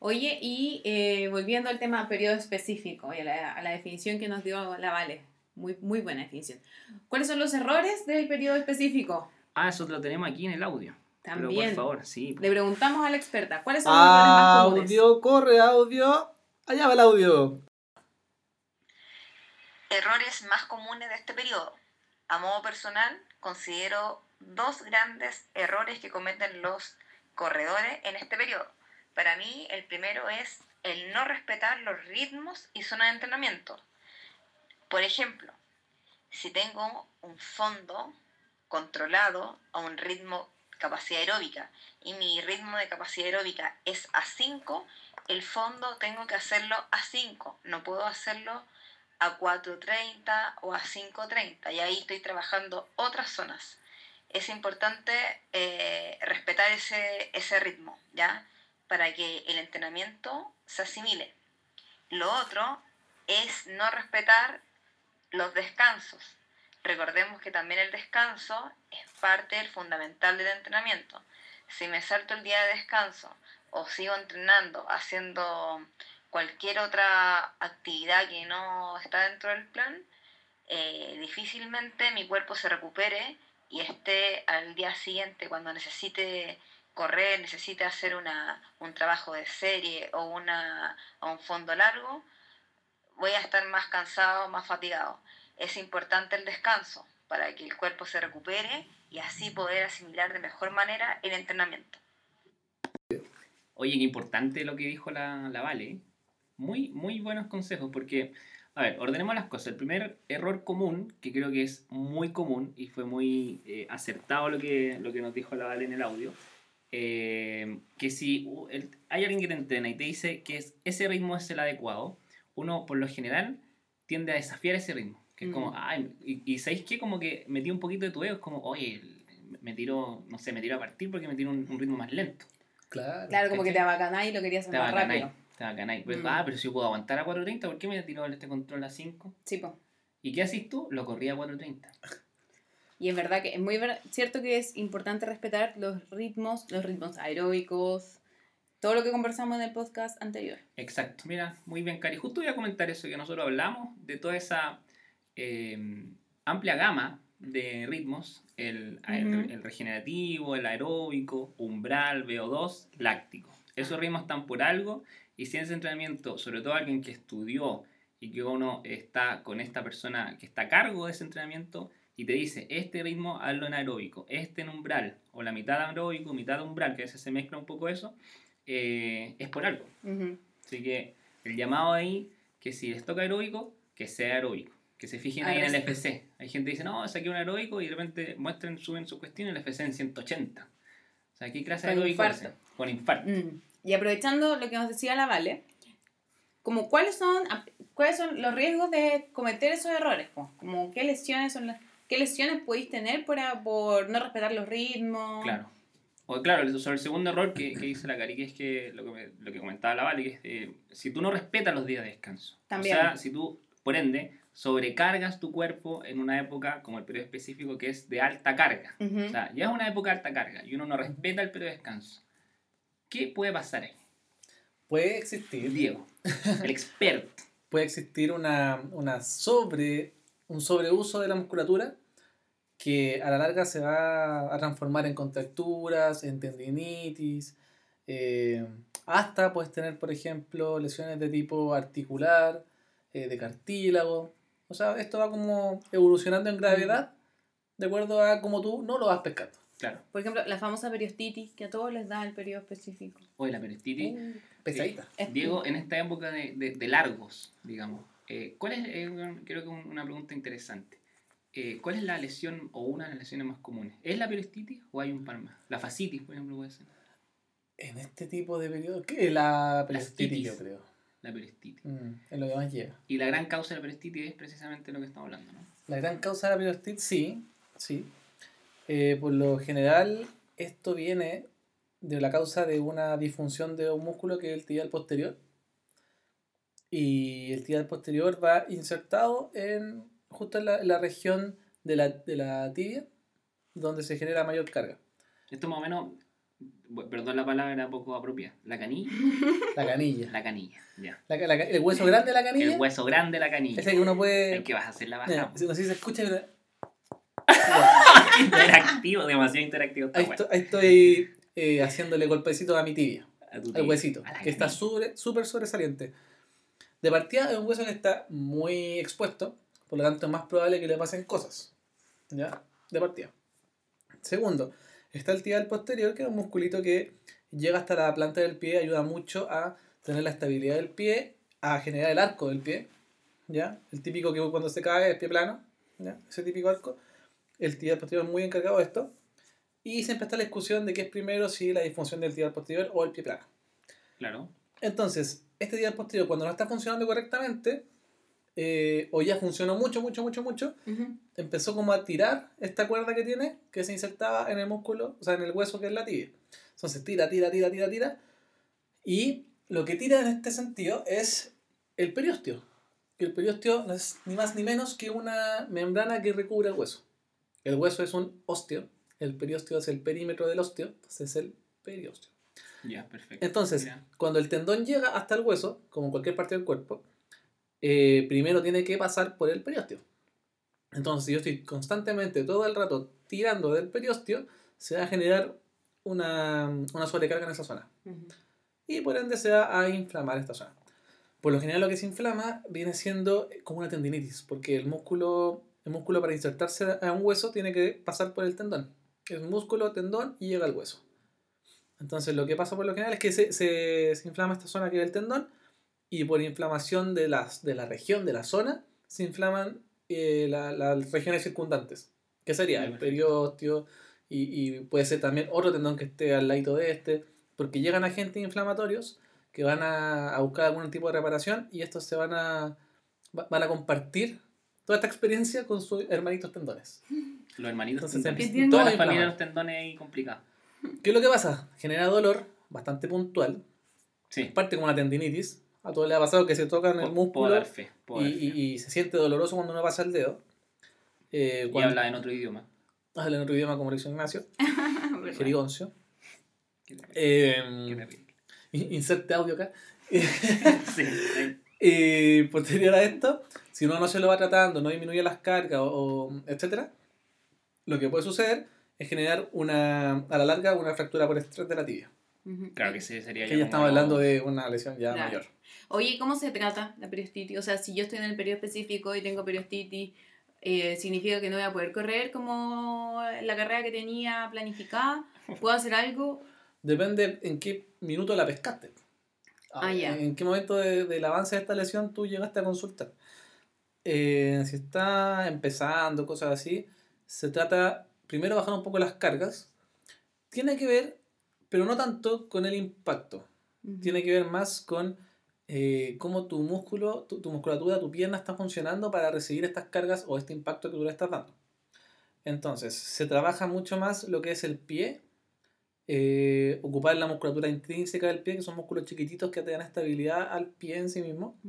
Oye, y eh, volviendo al tema periodo específico y a la, a la definición que nos dio la Vale, muy, muy buena definición. ¿Cuáles son los errores del periodo específico? Ah, eso lo tenemos aquí en el audio. Pero También. por favor, sí. Le preguntamos a la experta, ¿cuáles son los errores más comunes? Audio, corre audio. Allá va el audio. Errores más comunes de este periodo. A modo personal, considero dos grandes errores que cometen los corredores en este periodo. Para mí, el primero es el no respetar los ritmos y zonas de entrenamiento. Por ejemplo, si tengo un fondo controlado a un ritmo capacidad aeróbica y mi ritmo de capacidad aeróbica es a 5, el fondo tengo que hacerlo a 5, no puedo hacerlo a 4.30 o a 5.30 y ahí estoy trabajando otras zonas. Es importante eh, respetar ese, ese ritmo, ¿ya? Para que el entrenamiento se asimile. Lo otro es no respetar los descansos. Recordemos que también el descanso es parte del fundamental del entrenamiento. Si me salto el día de descanso o sigo entrenando haciendo cualquier otra actividad que no está dentro del plan, eh, difícilmente mi cuerpo se recupere y esté al día siguiente cuando necesite correr, necesite hacer una, un trabajo de serie o, una, un fondo largo, voy a estar más cansado, más fatigado. Es importante el descanso para que el cuerpo se recupere y así poder asimilar de mejor manera el entrenamiento. Oye, qué importante lo que dijo la, la Vale. Muy, muy buenos consejos, porque, a ver, ordenemos las cosas. El primer error común, que creo que es muy común y fue muy eh, acertado lo que, lo que nos dijo la Vale en el audio, eh, que si uh, el- hay alguien que te entrena y te dice que es, ese ritmo es el adecuado, uno por lo general tiende a desafiar ese ritmo. Que es como, Mm. ay, y, y ¿sabéis qué? Como que metí un poquito de tu ego, es como, oye, me tiró, no sé, me tiró a partir porque me tiró un, un ritmo más lento. Claro. Claro, como que te abacanáis y lo querías hacer Te más rápido. Te va a ganar. Pues, Mm. ah, pero si yo puedo aguantar a 4.30, ¿por qué me tiró este control a 5? Sí, po. ¿Y qué haces tú? Lo corrí a 4.30. Y es verdad que es muy ver- cierto que es importante respetar los ritmos, los ritmos aeróbicos, todo lo que conversamos en el podcast anterior. Exacto. Mira, muy bien, Cari. Justo voy a comentar eso que nosotros hablamos, de toda esa eh, amplia gama de ritmos, el, el- el regenerativo, el aeróbico, umbral, VO2, láctico. Esos ritmos están por algo y si en ese entrenamiento, sobre todo alguien que estudió y que uno está con esta persona que está a cargo de ese entrenamiento y te dice, este ritmo hazlo en aeróbico, este en umbral, o la mitad aeróbico, mitad umbral, que a veces se mezcla un poco eso, eh, es por algo. Ujú. Así que el llamado ahí, que si les toca aeróbico, que sea aeróbico. Que se fijen ahí en el. FC. Hay gente que dice, no, saqué un aeróbico y de repente muestren, suben su cuestión y el FC en 180. O sea, ¿qué clase de aeróbico infarto. Con infarto. Mm. Y aprovechando lo que nos decía la Vale, como cuáles son, cuáles son los riesgos de cometer esos errores, po? como qué lesiones son las, qué lesiones podéis tener por, por no respetar los ritmos. Claro. O claro, sobre el segundo error que, que dice la Cari, que es que lo que, me- lo que comentaba la Vale, que es eh, si tú no respetas los días de descanso. También. O sea, si tú, por ende, sobrecargas tu cuerpo en una época como el periodo específico que es de alta carga. Ujú. O sea, ya es una época de alta carga y uno no respeta el periodo de descanso. ¿Qué puede pasar ahí? Puede existir, Diego, el experto. puede existir una, una sobre, un sobreuso de la musculatura que a la larga se va a transformar en contracturas, en tendinitis, eh, hasta puedes tener, por ejemplo, lesiones de tipo articular, eh, de cartílago. O sea, esto va como evolucionando en gravedad de acuerdo a cómo tú no lo vas pescando. Claro. Por ejemplo, la famosa periostitis, que a todos les da el periodo específico. Hoy la perittitis. Uh, Pesadita. es- Diego, en esta época de, de- de largos, digamos, eh, ¿cuál es, eh, creo que un- una pregunta interesante, Eh, ¿cuál es la lesión o una de las lesiones más comunes? ¿Es la peristitis o hay un par más? La fascitis, por ejemplo, puede ser. En este tipo de periodo, ¿qué? La Las peristitis, yo creo. La peristitis. Mm, en lo que más llega. Y la gran causa de la peristitis es precisamente lo que estamos hablando, ¿no? La gran causa de la periostititis, sí, sí. Eh, por lo general, esto viene de la causa de una disfunción de un músculo que es el tibial posterior. Y el tibial posterior va insertado en justo en la, en la región de la, de la tibia, donde se genera mayor carga. Esto más o menos, perdón la palabra poco apropiada, la canilla, La canilla. la canilla, ya. La, el hueso grande de la canilla. El hueso grande de la canilla. Ese que uno puede. ¿En qué vas a hacer la baja? no sé si se escucha, pero interactivo, demasiado interactivo ahí, estoy, ahí estoy eh, haciéndole golpecitos a mi tibia. A tu al tibia, huesito, a la que está súper súper sobresaliente. De partida es un hueso que está muy expuesto, por lo tanto es más probable que le pasen cosas. ¿Ya? De partida. Segundo, está el tibial posterior, que es un musculito que llega hasta la planta del pie, ayuda mucho a tener la estabilidad del pie, a generar el arco del pie. ¿Ya? El típico que cuando se cae el pie plano, ¿ya? Ese típico arco. El tibial posterior es muy encargado de esto. Y siempre está la discusión de qué es primero, si la disfunción del tibial posterior o el pie plano. Claro. Entonces, este tibial posterior, cuando no está funcionando correctamente, eh, o ya funcionó mucho, mucho, mucho, mucho, empezó como a tirar esta cuerda que tiene, que se insertaba en el músculo, o sea, en el hueso que es la tibia. Entonces, tira, tira, tira, tira, tira. Y lo que tira en este sentido es el periósteo. Que el periósteo no es ni más ni menos que una membrana que recubre el hueso. El hueso es un osteo, el periósteo es el perímetro del osteo, entonces es el periósteo. Ya, perfecto. Entonces, cuando el tendón llega hasta el hueso, como cualquier parte del cuerpo, eh, primero tiene que pasar por el periósteo. Entonces, si yo estoy constantemente todo el rato tirando del periósteo, se va a generar una, una sobrecarga en esa zona. Ujú. Y por ende se va a inflamar esta zona. Por lo general lo que se inflama viene siendo como una tendinitis, porque el músculo, el músculo para insertarse a un hueso tiene que pasar por el tendón. Es músculo, tendón y llega al hueso. Entonces lo que pasa por lo general es que se, se, se inflama esta zona que es el tendón y por inflamación de, las, de la región, de la zona, se inflaman eh, la- las regiones circundantes. Que sería el periósteo y, y puede ser también otro tendón que esté al lado de este, porque llegan agentes inflamatorios que van a, a buscar algún tipo de reparación y estos se van a, va- van a compartir toda esta experiencia con sus hermanitos tendones. Los hermanitos Entonces, tendones. Toda la familia de los tendones ahí complicada. ¿Qué es lo que pasa? Genera dolor bastante puntual, Sí. parte como una tendinitis. A todos les ha pasado que se tocan el músculo Puedo dar fe. y, puedo dar fe. y- y se siente doloroso cuando uno pasa el dedo. Eh, Y cuando habla en otro idioma. habla en otro idioma como lo hizo Ignacio, terrible. Eh, inserte audio acá. Sí, ahí. Y posterior a esto, si uno no se lo va tratando, no disminuye las cargas, o, o etcétera, lo que puede suceder es generar una, a la larga una fractura por estrés de la tibia. Claro que sí, sería Que ya ya estamos algo- hablando de una lesión ya Claro. mayor. Oye, ¿cómo se trata la periostitis? O sea, si yo estoy en el periodo específico y tengo periostitis, eh, ¿significa que no voy a poder correr como la carrera que tenía planificada? ¿Puedo hacer algo? Depende en qué minuto la pescaste. Ah, ya. En qué momento de- del avance de esta lesión tú llegaste a consultar. Eh, si está empezando, cosas así, se trata primero bajar un poco las cargas. Tiene que ver, pero no tanto con el impacto. Tiene que ver más con eh, cómo tu músculo, tu, tu musculatura, tu pierna está funcionando para recibir estas cargas o este impacto que tú le estás dando. Entonces, se trabaja mucho más lo que es el pie, eh, ocupar la musculatura intrínseca del pie, que son músculos chiquititos que te dan estabilidad al pie en sí mismo.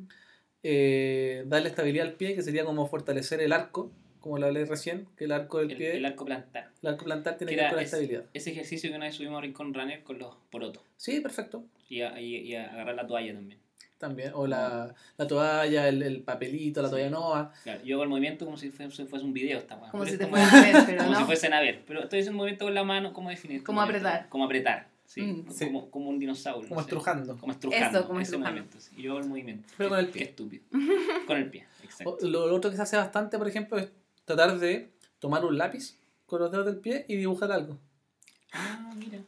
Eh, darle estabilidad al pie, que sería como fortalecer el arco, como lo hablé recién, que el arco del El, pie, el arco plantar. el arco plantar tiene Que que ver con la ese- estabilidad. Ese ejercicio que una vez subimos a Rincón Runner con los porotos. Sí, perfecto. Y, a- y- y a agarrar la toalla también. También. O la, la toalla, el, el papelito, la Sí. toalla nova. Claro, yo hago el movimiento como si fuese, fuese un video esta weá. Como si te como- ver, pero como si fuesen a ver. Pero estoy haciendo un movimiento con la mano, ¿cómo definir? Como apretar. Como apretar, sí. Mm. Sí. Como, como un dinosaurio. Como no sé. estrujando. Como estrujando. Eso, como ese estrujando. movimiento, sí. Y yo hago el movimiento. Pero Qué- con el Qué pie. estúpido. con el pie, exacto. O- Lo, lo otro que se hace bastante, por ejemplo, es tratar de tomar un lápiz con los dedos del pie y dibujar algo. Ah, mira.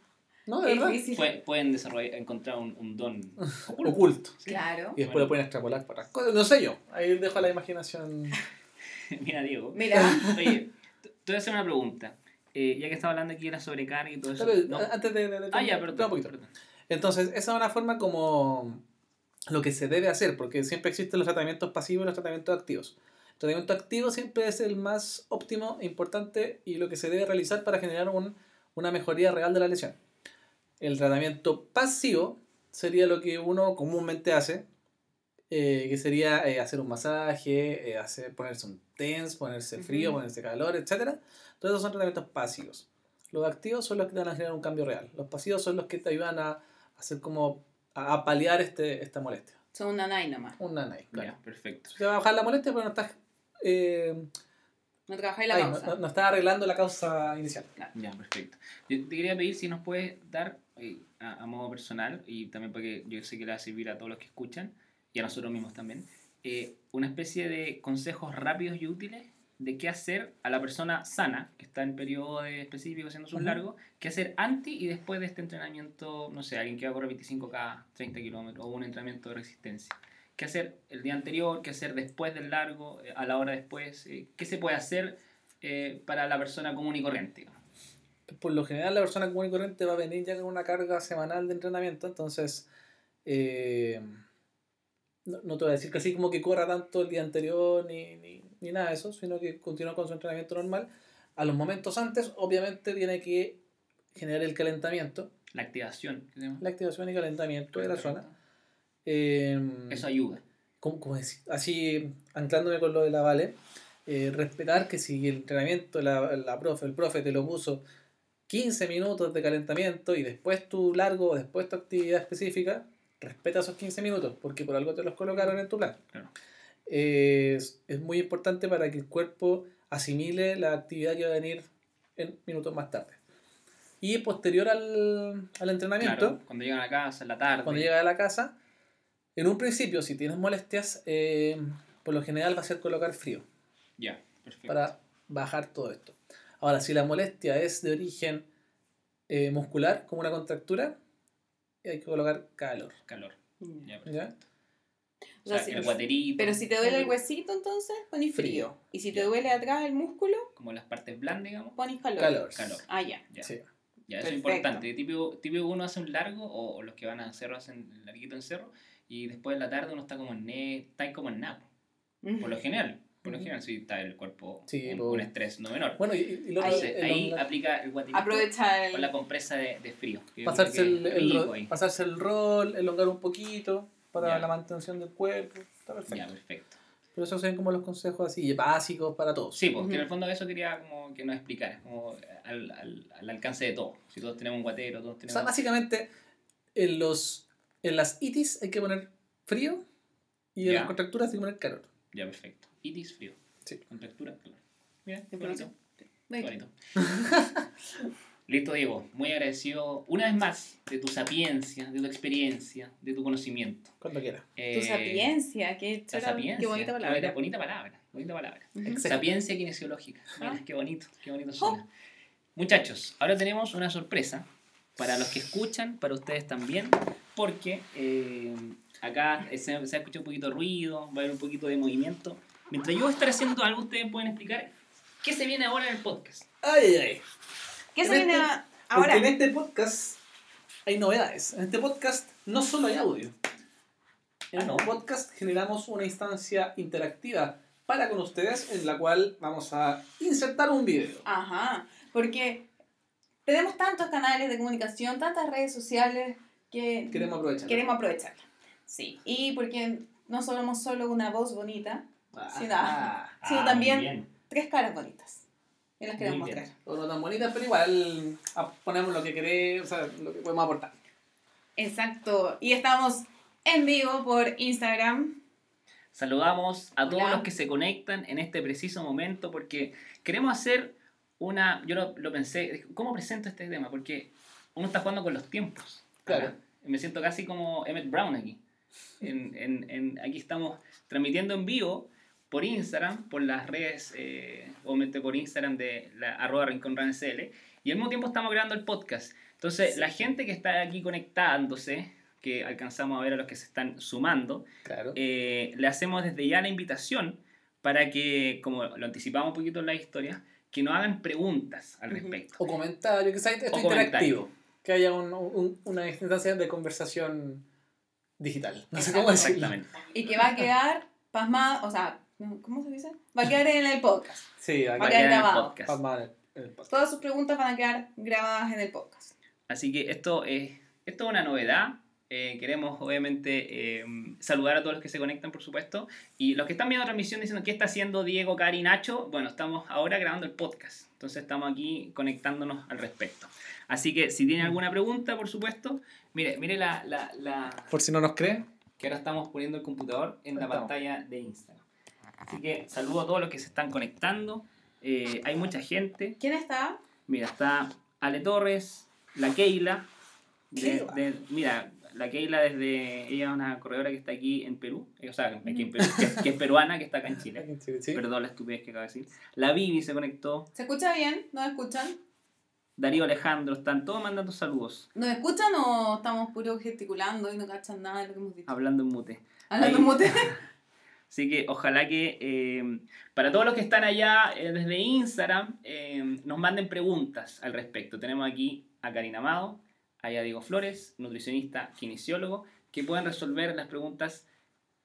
¿No? ¿De Qué verdad? difícil. Pue- pueden desarrollar, encontrar un, un don oculto. Oculto. Claro. Y después Bueno. lo pueden extrapolar para No sé yo. Ahí dejo a la imaginación. Mira, Diego. Mira. Oye, te voy a hacer una pregunta. Eh, ya que estaba hablando aquí de la sobrecarga y todo eso. Pero, ¿no? Antes de, de- de- Ah, ya, perdón. perdón. Entonces, esa es una forma como lo que se debe hacer, porque siempre existen los tratamientos pasivos y los tratamientos activos. El tratamiento activo siempre es el más óptimo e importante y lo que se debe realizar para generar un- una mejoría real de la lesión. El tratamiento pasivo sería lo que uno comúnmente hace, eh, que sería eh, hacer un masaje, eh, hacer, ponerse un TENS, ponerse frío, Ujú. ponerse calor, etc. Todos esos son tratamientos pasivos. Los activos son los que te van a generar un cambio real. Los pasivos son los que te ayudan a hacer como a, a paliar este, esta molestia. Son una nai nomás. Un nanay, claro. Ya, perfecto. Te va a bajar la molestia, pero no estás, eh, No trabajáis la ahí, causa. no, no estás arreglando la causa inicial. Ya, perfecto. Yo te quería pedir si nos puedes dar, eh, a, a modo personal, y también porque yo sé que le va a servir a todos los que escuchan, y a nosotros mismos también, eh, una especie de consejos rápidos y útiles de qué hacer a la persona sana, que está en periodo específico haciendo sus Ujú. largos, qué hacer antes y después de este entrenamiento, no sé, alguien que va a correr 25K, 30 kilómetros, o un entrenamiento de resistencia. ¿Qué hacer el día anterior? ¿Qué hacer después del largo? eh, ¿A la hora después? eh, ¿Qué se puede hacer eh, para la persona común y corriente? Por lo general, la persona común y corriente va a venir ya con una carga semanal de entrenamiento, entonces eh, no, no te voy a decir que así como que corra tanto el día anterior ni, ni, ni nada de eso, sino que continúa con su entrenamiento normal. A los momentos antes, obviamente, tiene que generar el calentamiento, La activación. la activación y calentamiento de la zona. Eh, Eso ayuda. ¿cómo- cómo decir? Así, anclándome con lo de la Vale, eh, respetar que si el entrenamiento, la, la profe, el profe te lo puso 15 minutos de calentamiento y después tu largo, después tu actividad específica, respeta esos 15 minutos, porque por algo te los colocaron en tu plan. Claro. Es, es muy importante para que el cuerpo asimile la actividad que va a venir en minutos más tarde. Y posterior al, al entrenamiento, Claro, cuando llegan a casa, en la tarde. cuando llega a la casa, en un principio, si tienes molestias, eh, por lo general va a ser colocar frío Ya, perfecto. para bajar todo esto. Ahora, si la molestia es de origen eh, muscular, como una contractura, hay que colocar calor. Calor. Mm. Ya, perfecto. ¿ya? O sea, O sea, si- el guaterito. Pero si te duele el huesito, entonces ponís frío. Frío. Y si te Ya. duele atrás el músculo, Como las partes blandas, digamos. ponís calor. Calor. Calor. Ah, ya. Ya, Sí. ya eso es importante. Típico, típico uno hace un largo, o, o los que van a cerro hacen el larguito en cerro, y después en la tarde uno está como en ne está como en nap. Por lo general. Por lo general, sí, está el cuerpo Sí, un, un estrés no menor. Bueno, y, y lo Entonces, el ahí onda- aplica el guaterito Aprovecha el... con la compresa de, de frío. pasarse el, el rico ahí. pasarse el rol, elongar un poquito para Ya. la mantención del cuerpo. Está perfecto. Ya, perfecto. Pero esos son como los consejos así básicos para todos. Sí, porque Ujú. en el fondo eso quería como que nos explicaras, como al, al, al alcance de todo. Si todos tenemos un guatero, todos O tenemos... sea, básicamente, en, los, en las itis hay que poner frío y en Ya. las contracturas hay que poner calor. Ya, perfecto. Itis frío. Sí. Contractura, calor. Bien, qué bonito. Qué bonito. Listo, Diego. Muy agradecido una vez más de tu sapiencia, de tu experiencia, de tu conocimiento. Cuando quiera. Tu Eh, sapiencia, qué, La chora- sapiencia. qué bonita palabra. Bonita palabra. Bonita palabra. Ujú. Exacto. Sapiencia kinesiológica. Mira, Ah. qué bonito, qué bonito suena. Muchachos, ahora tenemos una sorpresa para los que escuchan, para ustedes también, porque eh, acá se, se ha escuchado un poquito de ruido, va a haber un poquito de movimiento. Mientras yo estaré haciendo algo, ustedes pueden explicar qué se viene ahora en el podcast. Ay, ay. ¿Qué se En viene este- ahora? Porque en este podcast hay novedades. En este podcast no solo hay audio. En Ah, ¿no? este podcast generamos una instancia interactiva para con ustedes en la cual vamos a insertar un video. Ajá, porque tenemos tantos canales de comunicación, tantas redes sociales que Queremos aprovechar. queremos aprovecharla. Sí, y porque no somos solo una voz bonita, da. Sí, Ah, también. muy bien. tres caras bonitas. Y las queremos mostrar. O no tan bonitas, pero igual ah, ponemos lo que queremos, o sea, lo que podemos aportar. Exacto. Y estamos en vivo por Instagram. Saludamos a todos Hola. los que se conectan en este preciso momento porque queremos hacer una... Yo lo, lo pensé, ¿cómo presento este tema? Porque uno está jugando con los tiempos. Claro. Acá. Me siento casi como Emmett Brown aquí. En, en- en- aquí estamos transmitiendo en vivo por Instagram, por las redes, eh, obviamente por Instagram de la arroba Rincón Run SL, y al mismo tiempo estamos grabando el podcast. Entonces, la gente que está aquí conectándose, que alcanzamos a ver a los que se están sumando, Claro. eh, le hacemos desde ya la invitación para que, como lo anticipamos un poquito en la historia, que nos hagan preguntas al respecto. O comentario, que sea esto O interactivo. Que haya un- un- una instancia de conversación digital. No sé cómo decirlo. Exactamente. Y que va a quedar pasmado, o sea, ¿cómo se dice? Va a quedar en el podcast. Sí, Va a quedar en el grabado. podcast. en el- en el podcast. Todas sus preguntas van a quedar grabadas en el podcast. Así que esto es, esto es una novedad. Eh, queremos obviamente eh, saludar a todos los que se conectan, por supuesto. Y los que están viendo la transmisión diciendo qué está haciendo Diego, Cari, Nacho, bueno, estamos ahora grabando el podcast. Entonces estamos aquí conectándonos al respecto. Así que si tienen alguna pregunta, por supuesto, mire, mire la, la, la, Por si no nos creen. que ahora estamos poniendo el computador en la Estamos. pantalla de Instagram. Así que saludo a todos los que se están conectando. Eh, hay mucha gente. ¿Quién está? Mira, está Ale Torres, la Keila. de- Keila. de- mira, la Keila desde. Ella es una corredora que está aquí en Perú. eh, O sea, aquí en Perú, que, es- que es peruana, que está acá en Chile. Sí. Perdón la estupidez que acabo de decir. La Vivi se conectó. ¿Se escucha bien? ¿Nos escuchan? Darío Alejandro, están todos mandando saludos. ¿Nos escuchan o estamos puro gesticulando y no cachan nada de lo que hemos dicho? Hablando en mute. Hablando ahí. en mute. Así que ojalá que eh, para todos los que están allá eh, desde Instagram eh, nos manden preguntas al respecto. Tenemos aquí a Karina Amado, a Diego Flores, nutricionista, kinesiólogo, que pueden resolver las preguntas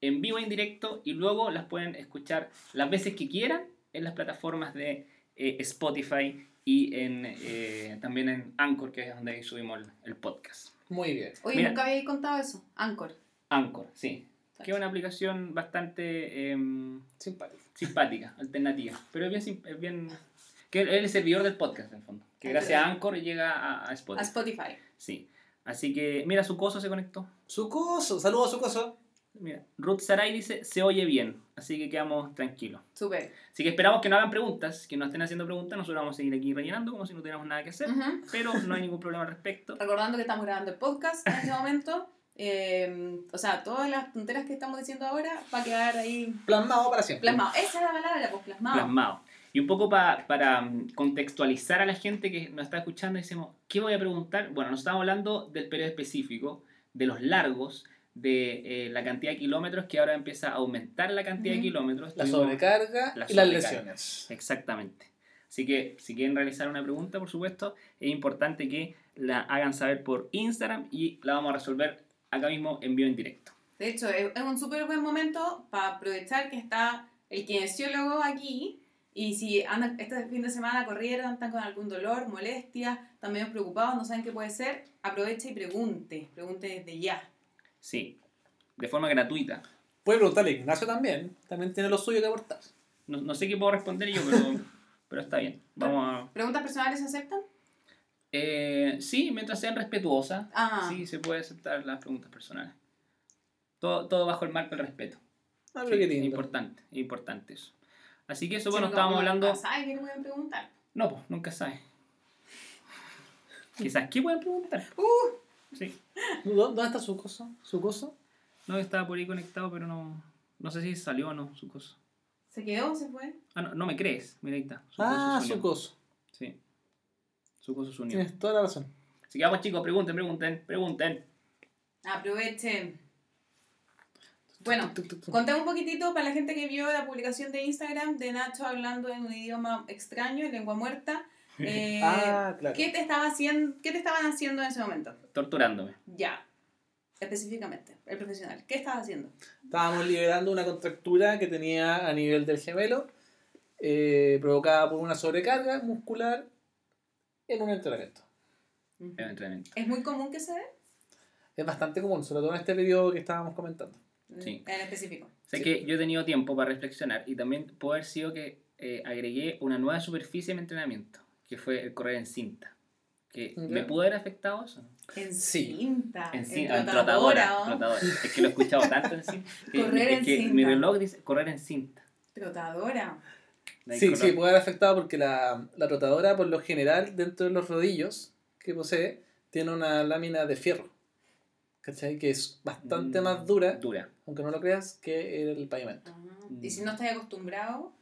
en vivo e en directo y luego las pueden escuchar las veces que quieran en las plataformas de eh, Spotify y en, eh, también en Anchor, que es donde subimos el, el podcast. Muy bien. Oye, Mira. nunca había contado eso. Anchor. Anchor, sí. Que es una aplicación bastante... em, Simpático. simpática, alternativa. Pero es bien, es bien. que es el servidor del podcast, en el fondo. Que Ah, gracias a Anchor llega a, a Spotify. A Spotify. Sí. Así que, mira, su coso se conectó. Sucoso. Saludos Sucoso. Mira, Ruth Saray dice, se oye bien. Así que quedamos tranquilos. Súper. Así que esperamos que no hagan preguntas, que no estén haciendo preguntas. Nosotros vamos a seguir aquí rellenando como si no tuviéramos nada que hacer. Ujú. Pero no hay ningún problema al respecto. Recordando que estamos grabando el podcast en este momento. Eh, o sea, todas las tonteras que estamos diciendo ahora va a quedar ahí Plasmado para siempre. plasmado. Esa es la palabra, pues plasmado. Plasmado. Y un poco pa- para mm, contextualizar a la gente que nos está escuchando, decimos, ¿qué voy a preguntar? Bueno, nos estamos hablando del periodo específico, de los largos, de eh, la cantidad de kilómetros, que ahora empieza a aumentar la cantidad de kilómetros. La sobrecarga La y las lesiones. Exactamente. Así que si quieren realizar una pregunta, por supuesto, es importante que la hagan saber por Instagram y la vamos a resolver acá mismo en vivo en directo. De hecho, es, es un súper buen momento para aprovechar que está el kinesiólogo aquí. Y si andan este fin de semana corrieron, están con algún dolor, molestia, están medio preocupados, no saben qué puede ser, aproveche y pregunte. Pregunte desde ya. Sí, de forma gratuita. Puede preguntarle a Ignacio también. También tiene lo suyo que aportar. No, no sé qué puedo responder yo, pero, pero está bien. Vamos a... ¿Preguntas personales se aceptan? Eh, sí, mientras sean respetuosas, Ah, sí se puede aceptar las preguntas personales. Todo, todo bajo el marco del respeto. Ah, Sí, qué lindo. importante, es importante eso. Así que eso, sí, bueno, no- estábamos hablando... nunca sabe qué le pueden preguntar. No, pues, nunca sabes. Quizás, ¿qué pueden preguntar? Uh. Sí. ¿Dó- ¿Dónde está su cosa? ¿Su cosa? No, estaba por ahí conectado, pero no... No sé si salió o no su cosa. ¿Se quedó o se fue? Ah, no, no me crees. Mira, ahí está. Su Ah, cosa se su unió. Su. Tienes toda la razón. Así que vamos, chicos, pregunten, pregunten, pregunten. Aprovechen. Bueno. Contame un poquitito para la gente que vio la publicación de Instagram de Nacho hablando en un idioma extraño, en lengua muerta. Eh, Ah, claro. ¿qué, te estaba haciendo, ¿Qué te estaban haciendo en ese momento? Torturándome. Ya, específicamente, el profesional. ¿Qué estabas haciendo? Estábamos liberando una contractura que tenía a nivel del gemelo, eh, provocada por una sobrecarga muscular en un entrenamiento. Ujú. el entrenamiento. ¿Es muy común que se dé? Es bastante común, sobre todo en este periodo que estábamos comentando. Sí. En específico. Sé Sí. que yo he tenido tiempo para reflexionar y también puede haber sido que eh, agregué una nueva superficie a mi entrenamiento, que fue el correr en cinta. Que Ya. ¿Me pudo haber afectado eso? En Sí. cinta. En en cinta, en trotadora, trotadora. ¿o? trotadora. Es que lo he escuchado tanto en cinta. que- Correr es en que cinta. Mi reloj dice correr en cinta. Trotadora. Sí, sí, puede haber afectado porque la, la rotadora, por lo general, dentro de los rodillos que posee, tiene una lámina de fierro. ¿Cachai? Que es bastante Mm, más dura, Dura. aunque no lo creas, que el pavimento. Ah, Y si no estás acostumbrado,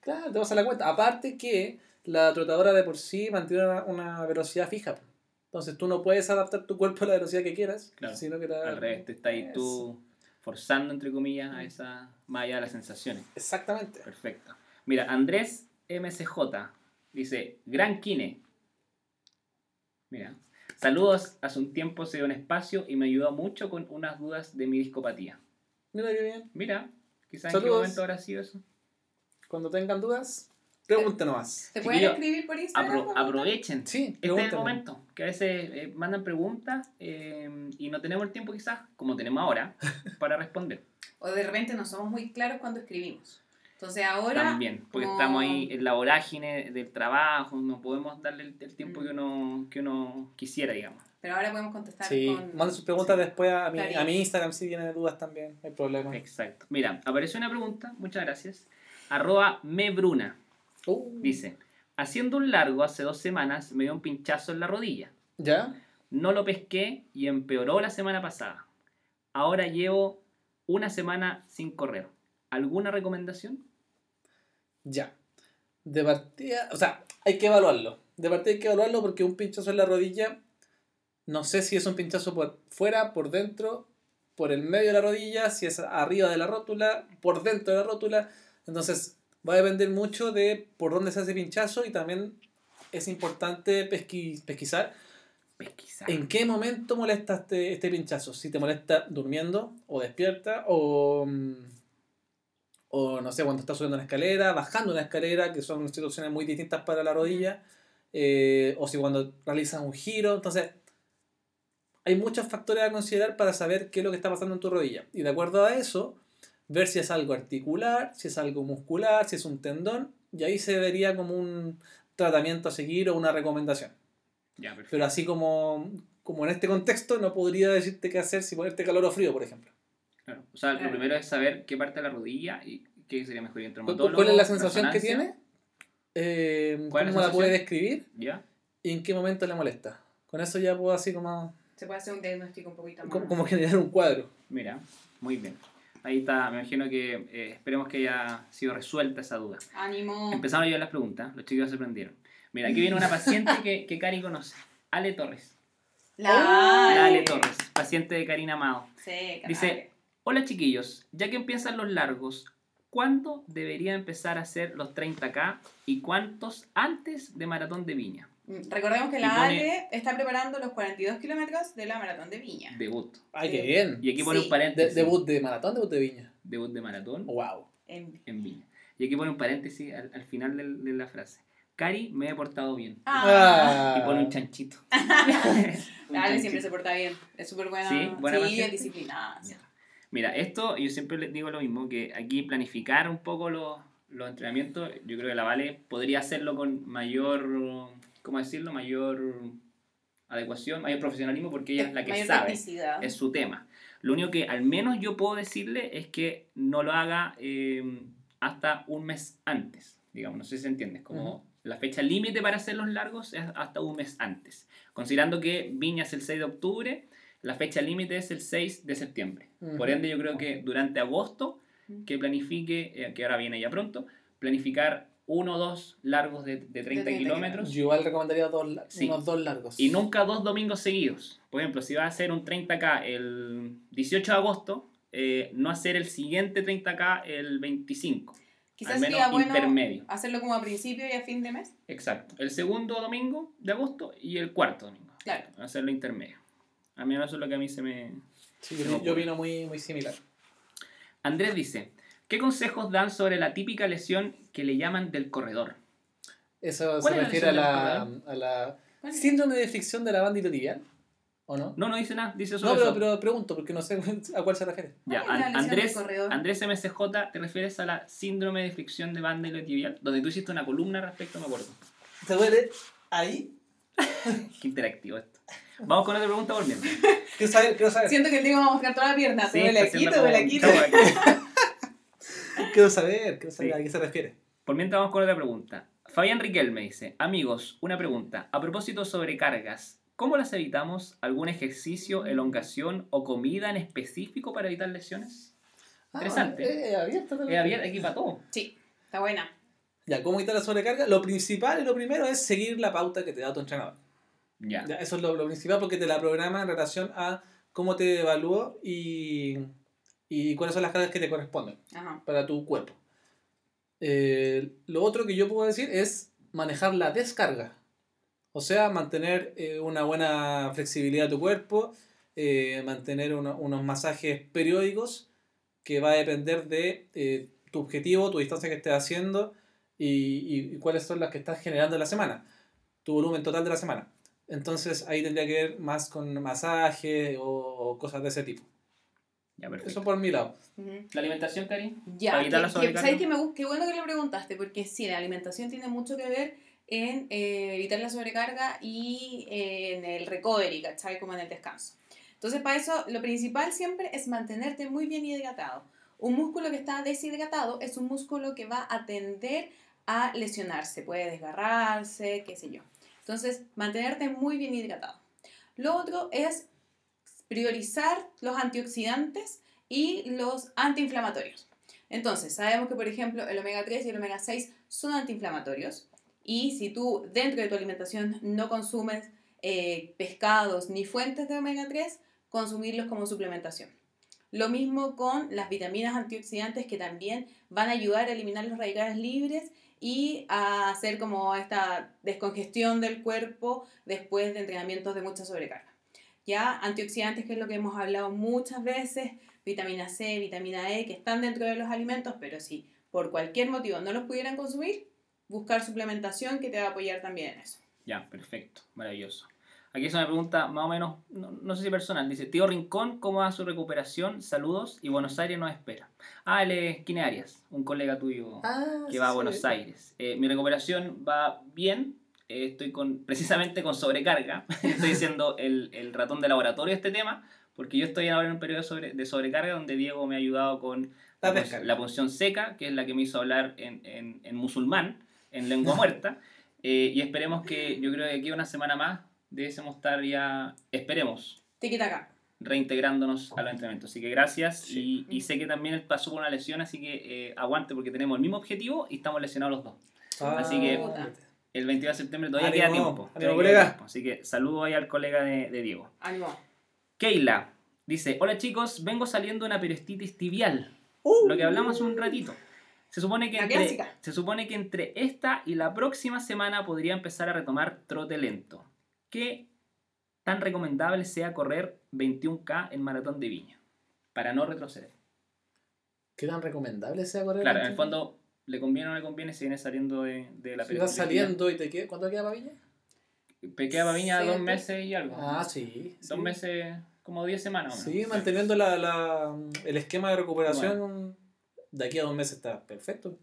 Claro, te vas a la cuenta. Aparte que la trotadora de por sí mantiene una, una velocidad fija. Entonces tú no puedes adaptar tu cuerpo a la velocidad que quieras, Claro. sino que la- Al revés, te estás ahí tú forzando, entre comillas, a esa, más allá de las sensaciones. Exactamente. Perfecto. Mira, Andrés MCJ dice, Gran Kine. Mira, saludos, hace un tiempo se dio un espacio y me ayudó mucho con unas dudas de mi discopatía. Mira qué bien. Mira, quizás en qué momento habrá sido eso. Cuando tengan dudas, pregunten nomás. ¿te pueden Chiquillo, escribir por Instagram? Apro- aprovechen. Sí, Este es el momento, que a veces eh, mandan preguntas eh, y no tenemos el tiempo quizás, como tenemos ahora, para responder. O de repente no somos muy claros cuando escribimos. Entonces ahora... También, porque como- estamos ahí en la vorágine del trabajo, no podemos darle el, el tiempo Mm. que uno, que uno quisiera, digamos. Pero ahora podemos contestar Sí, con... manden sus preguntas después a mi, a mi Instagram si tienen dudas también, no hay problema. Exacto. Mira, apareció una pregunta, muchas gracias. Arroba mebruna. Uh, Dice, haciendo un largo hace dos semanas me dio un pinchazo en la rodilla. ¿Ya? No lo pesqué y empeoró la semana pasada. Ahora llevo una semana sin correr. ¿Alguna recomendación? Ya. De partida, o sea, hay que evaluarlo. De partida hay que evaluarlo porque un pinchazo en la rodilla, no sé si es un pinchazo por fuera, por dentro, por el medio de la rodilla, si es arriba de la rótula, por dentro de la rótula. Entonces, va a depender mucho de por dónde se hace pinchazo y también es importante pesqui- pesquisar Pesquisar. en qué momento molesta este, este pinchazo. Si te molesta durmiendo o despierta o, mm, o no sé, cuando estás subiendo una escalera, bajando una escalera, que son situaciones muy distintas para la rodilla, eh, o si cuando realizas un giro. Entonces, hay muchos factores a considerar para saber qué es lo que está pasando en tu rodilla. Y de acuerdo a eso, ver si es algo articular, si es algo muscular, si es un tendón, y ahí se vería como un tratamiento a seguir o una recomendación. Ya. Pero así como, como en este contexto, no podría decirte qué hacer si ponerte calor o frío, por ejemplo. Claro. O sea, lo primero es saber qué parte de la rodilla y qué sería mejor ir al ¿Cuál, cuál es la sensación que tiene? Eh, ¿Cómo ¿Cuál es la la puede describir? ¿Ya? ¿Y en qué momento le molesta? Con eso ya puedo así como, Se puede hacer un diagnóstico un poquito más... como, como generar un cuadro. Mira, muy bien. Ahí está, me imagino que eh, esperemos que haya sido resuelta esa duda. Ánimo. Empezamos yo las preguntas, los chicos se prendieron. Mira, aquí viene una paciente que, que Cari conoce, Ale Torres. La... La Ale Torres, paciente de Karina Amado. Sí, Dice. Hola chiquillos, ya que empiezan los largos, ¿cuándo debería empezar a hacer los 30K y cuántos antes de Maratón de Viña? Mm, Recordemos que Y la pone- Ale está preparando los 42 kilómetros de la maratón de Viña. Debut. ¡Ay, qué bien! Y aquí pone Sí. un De- paréntesis. debut de maratón, debut de viña. Debut de maratón ¡Wow! En- en Viña. Y aquí pone un paréntesis al, al final del- de la frase. Cari, me he portado bien. Ah, Y pone un chanchito. Un Ale chanchito. siempre se porta bien. Es súper buena. Sí, buena es disciplinada. sí. Mira, esto yo siempre les digo lo mismo, que aquí planificar un poco los, los entrenamientos, yo creo que la Vale podría hacerlo con mayor, ¿cómo decirlo? Mayor adecuación, mayor profesionalismo, porque ella es la que sabe, tecnicidad. es su tema. Lo único que al menos yo puedo decirle es que no lo haga eh, hasta un mes antes, digamos, no sé si se entiende, es como Ujú. la fecha límite para hacer los largos es hasta un mes antes. Considerando que Viña es el 6 de octubre, la fecha límite es el 6 de septiembre. Por ende, yo creo que durante agosto, que planifique, eh, que ahora viene ya pronto, planificar uno o dos largos de, de 30 30 kilómetros Yo igual recomendaría dos, Sí. unos dos largos. y nunca dos domingos seguidos. Por ejemplo, si va a hacer un 30K el 18 de agosto, eh, no hacer el siguiente 30K el 25. Quizás al menos sería bueno intermedio. hacerlo como a principio y a fin de mes. Exacto. El segundo domingo de agosto y el cuarto domingo. Claro. Hacerlo intermedio. A mí eso es lo que a mí se me, Sí, se me yo, yo ocurre. opino muy, muy similar. Andrés dice, ¿qué consejos dan sobre la típica lesión que le llaman del corredor? Eso ¿Cuál se es la refiere a la, a la. Síndrome de fricción de la banda tibial. ¿O no? No, no dice nada, dice No, solo pero, eso. pero pregunto porque no sé a cuál se refiere. Ya, ¿Cuál es la An- lesión del Andrés? Andrés MCJ, ¿te refieres a la síndrome de fricción de banda tibial? Donde tú hiciste una columna al respecto, me acuerdo. ¿Te duele ahí? Qué interactivo esto. Vamos con otra pregunta volviendo. Quiero saber, quiero saber. Siento que el Diego va a mostrar toda la pierna. Sí, duele aquí, duele aquí. Quiero saber, quiero saber Sí. a qué se refiere. Por mientras vamos con otra pregunta. Fabián Riquel me dice, amigos, una pregunta. A propósito sobre cargas, ¿cómo las evitamos? ¿Algún ejercicio, elongación o comida en específico para evitar lesiones? Interesante. Ah, eh, abierto, Eh, había aquí para todo. Sí, está buena. Ya, ¿cómo evitar la sobrecarga? Lo principal y lo primero es seguir la pauta que te da tu entrenador. Ya, eso es lo, lo principal porque te la programa en relación a cómo te evalúo y, y cuáles son las cargas que te corresponden Ajá. para tu cuerpo. Eh, lo otro que yo puedo decir es manejar la descarga. O sea, mantener eh, una buena flexibilidad de tu cuerpo, eh, mantener uno- unos masajes periódicos que va a depender de eh, tu objetivo, tu distancia que estés haciendo y, y- y cuáles son las que estás generando en la semana, tu volumen total de la semana. Entonces ahí tendría que ver más con masajes o, o cosas de ese tipo. Ya. Eso por mi lado. Ujú. ¿La alimentación, Cari? Ya, que- que-. ¿sabes qué, me qué bueno que lo preguntaste? Porque sí, la alimentación tiene mucho que ver en eh, evitar la sobrecarga y eh, en el recovery, ¿cachai? Como en el descanso. Entonces, para eso, lo principal siempre es mantenerte muy bien hidratado. Un músculo que está deshidratado es un músculo que va a tender a lesionarse, puede desgarrarse, qué sé yo. Entonces, mantenerte muy bien hidratado. Lo otro es priorizar los antioxidantes y los antiinflamatorios. Entonces, sabemos que, por ejemplo, el omega 3 y el omega 6 son antiinflamatorios. Y si tú dentro de tu alimentación no consumes eh, pescados ni fuentes de omega 3, consumirlos como suplementación. Lo mismo con las vitaminas antioxidantes que también van a ayudar a eliminar los radicales libres y a hacer como esta descongestión del cuerpo después de entrenamientos de mucha sobrecarga. Ya, antioxidantes, que es lo que hemos hablado muchas veces, vitamina C, vitamina E, que están dentro de los alimentos, pero si por cualquier motivo no los pudieran consumir, buscar suplementación que te va a apoyar también en eso. Ya, perfecto. Maravilloso. Aquí es una pregunta más o menos, no, no sé si personal. Dice, tío Rincón, ¿cómo va su recuperación? Saludos y Buenos Aires nos espera. Ah, él es Kine Arias, un colega tuyo que va a Buenos Aires. Eh, mi recuperación va bien. eh, estoy con, precisamente con sobrecarga. estoy siendo el, el ratón de laboratorio de este tema, porque yo estoy ahora en un periodo sobre- de sobrecarga donde Diego me ha ayudado con La la, punción seca, que es la que me hizo hablar en, en, en musulmán, en lengua muerta. Eh, y esperemos que, yo creo que aquí una semana más debemos estar ya, esperemos, Tiquitaca. reintegrándonos a los entrenamientos. Así que gracias. Y, y sé que también él pasó por una lesión, así que eh, aguante porque tenemos el mismo objetivo y estamos lesionados los dos. Ah, Así que- Puta. El 22 de septiembre todavía Ánimo, queda tiempo. ánimo, colega. tiempo. Así que saludo ahí al colega de, de Diego. Ánimo. Keila dice, hola chicos, vengo saliendo de una perostitis tibial. Uh. Lo que hablamos un ratito. Se supone, que La entre, clásica. se supone que entre esta y la próxima semana podría empezar a retomar trote lento. ¿Qué tan recomendable sea correr 21K en maratón de viña? Para no retroceder. ¿Qué tan recomendable sea correr? Claro, en el fondo, ¿le conviene o no le conviene si viene saliendo de, de la Si vas perostitis saliendo y te queda. ¿Cuánto queda para Viña? Me queda para viña dos meses y algo. Ah, sí. Dos sí. meses, como 10 semanas. Sí, manteniendo la, la, el esquema de recuperación de aquí a dos meses está perfecto.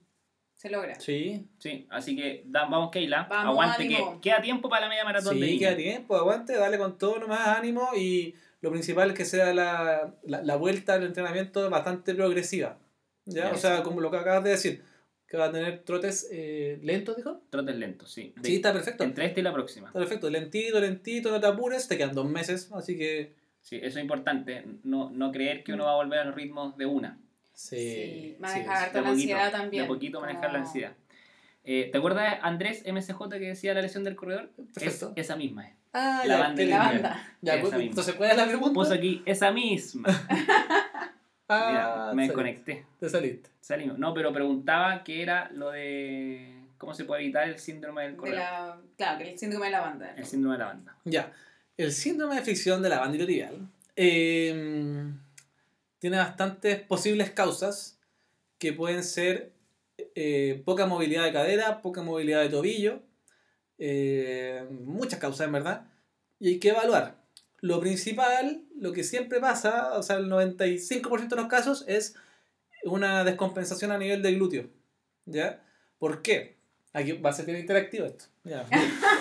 Se logra. Sí, Sí, así que da- vamos Keila, Vamos, aguante ánimo. que queda tiempo para la media maratón de sí Viña. queda tiempo, aguante, dale con todo nomás ánimo y lo principal es que sea la, la, la vuelta al entrenamiento bastante progresiva. ¿ya? O sea, como lo que acabas de decir, que va a tener trotes eh, lentos, dijo. Trotes lentos, sí. De- Sí, está perfecto. Entre esta y la próxima. Está perfecto, lentito, lentito, no te apures, te quedan dos meses, así que Sí, eso es importante. No, no creer que uno va a volver a los ritmos de una. Sí. Manejar sí. La ansiedad también. De poquito manejar Como- la ansiedad. Eh, ¿Te acuerdas de Andrés MCJ que decía la lesión del corredor? Perfecto. Es esa misma. es. Ah, La ya, banda La banda. Ya, pues, entonces, ¿cuál es la pregunta? Puso aquí, esa misma. Ah, Mira, me te conecté. Te saliste. Salimos. No, pero preguntaba qué era lo de cómo se puede evitar el síndrome del De corredor. la, claro, que el síndrome de la banda. El síndrome de la banda. Ya. El síndrome de fricción de la banda iliotibial eh, tiene bastantes posibles causas que pueden ser eh, poca movilidad de cadera, poca movilidad de tobillo, eh, muchas causas en verdad, y hay que evaluar. Lo principal, lo que siempre pasa, o sea, el 95% de los casos es una descompensación a nivel del glúteo. ¿Ya? ¿Por qué? Aquí va a ser bien interactivo esto. Ya.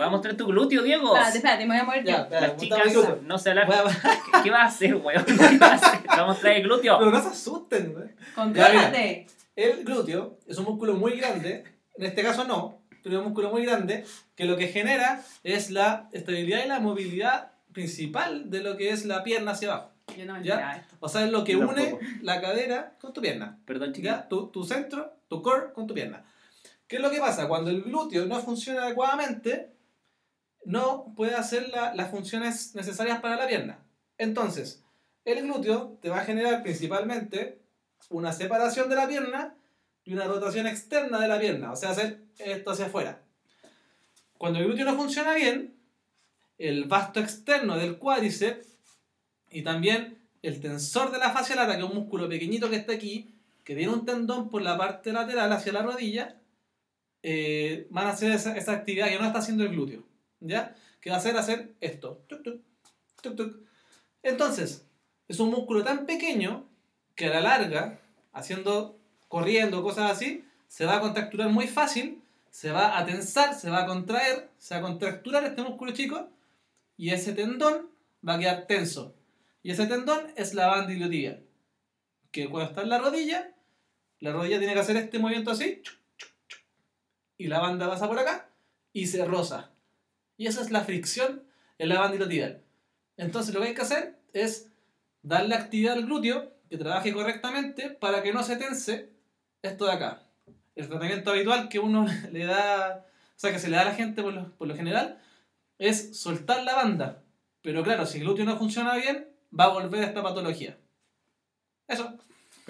Va a mostrar tu glúteo, Diego. Espérate, espérate, me voy a mover Ya, espera, Las chicas no se hablan. Voy a- ¿Qué, qué vas a hacer, weón? ¿Qué vas a hacer? Te Vamos a mostrar el glúteo. Pero no se asusten, güey. Contrólate. El glúteo es un músculo muy grande, en este caso no, pero es un músculo muy grande que lo que genera es la estabilidad y la movilidad principal de lo que es la pierna hacia abajo. Yo no me ¿Ya? esto. O sea, es lo que Yo une tampoco. la cadera con tu pierna. Perdón. ¿Ya? Tu, tu centro, tu core con tu pierna. ¿Qué es lo que pasa? Cuando el glúteo no funciona adecuadamente, no puede hacer la- las funciones necesarias para la pierna. Entonces, el glúteo te va a generar principalmente una separación de la pierna y una rotación externa de la pierna, o sea, hacer esto hacia afuera. Cuando el glúteo no funciona bien, el vasto externo del cuádriceps y también el tensor de la fascia lata, que es un músculo pequeñito que está aquí, que tiene un tendón por la parte lateral hacia la rodilla, eh, van a hacer esa, esa actividad que no está haciendo el glúteo. ¿Ya? Que va a hacer hacer esto. Entonces, es un músculo tan pequeño que a la larga, haciendo, corriendo, cosas así, se va a contracturar muy fácil, se va a tensar, se va a contraer, se va a contracturar este músculo chico y ese tendón va a quedar tenso. Y ese tendón es la banda iliotibial. Que cuando está en la rodilla, la rodilla tiene que hacer este movimiento así. Y la banda pasa por acá y se roza. Y esa es la fricción en la banda iliotibial. Entonces lo que hay que hacer es darle actividad al glúteo que trabaje correctamente para que no se tense esto de acá. El tratamiento habitual que uno le da, o sea, que se le da a la gente por lo, por lo general, es soltar la banda. Pero claro, si el glúteo no funciona bien, va a volver a esta patología. Eso.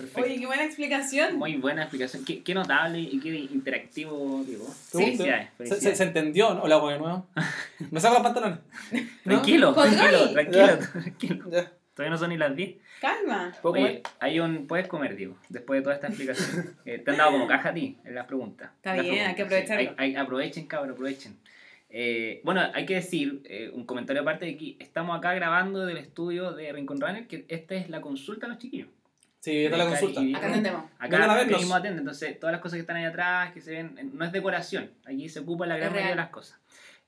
Perfecto. Oye, qué buena explicación. Muy buena explicación. Qué, qué notable y qué interactivo, Diego. ¿Te Felicidades. Se, se- se entendió, ¿no? Hola, de nuevo. Me saco los pantalones. Tranquilo, tranquilo, tranquilo, Ya. tranquilo. Ya. Todavía no son ni las 10. Calma. ¿Puedo Oye, hay un. Puedes comer, Diego, después de toda esta explicación. Eh, te han dado como caja a ti en las preguntas. Está Las bien, hay que sí. aprovecharlo. Hay- hay- aprovechen, cabrón, aprovechen. Eh, bueno, hay que decir, eh, un comentario aparte de que estamos acá grabando del estudio de Rincon Runner, que esta es la consulta a los chiquillos. Sí, esta es la consulta. Acá atendemos. Acá, mismo atende, entonces todas las cosas que están ahí atrás, que se ven, eh, no es decoración, aquí se ocupa la gran Es mayoría de las cosas.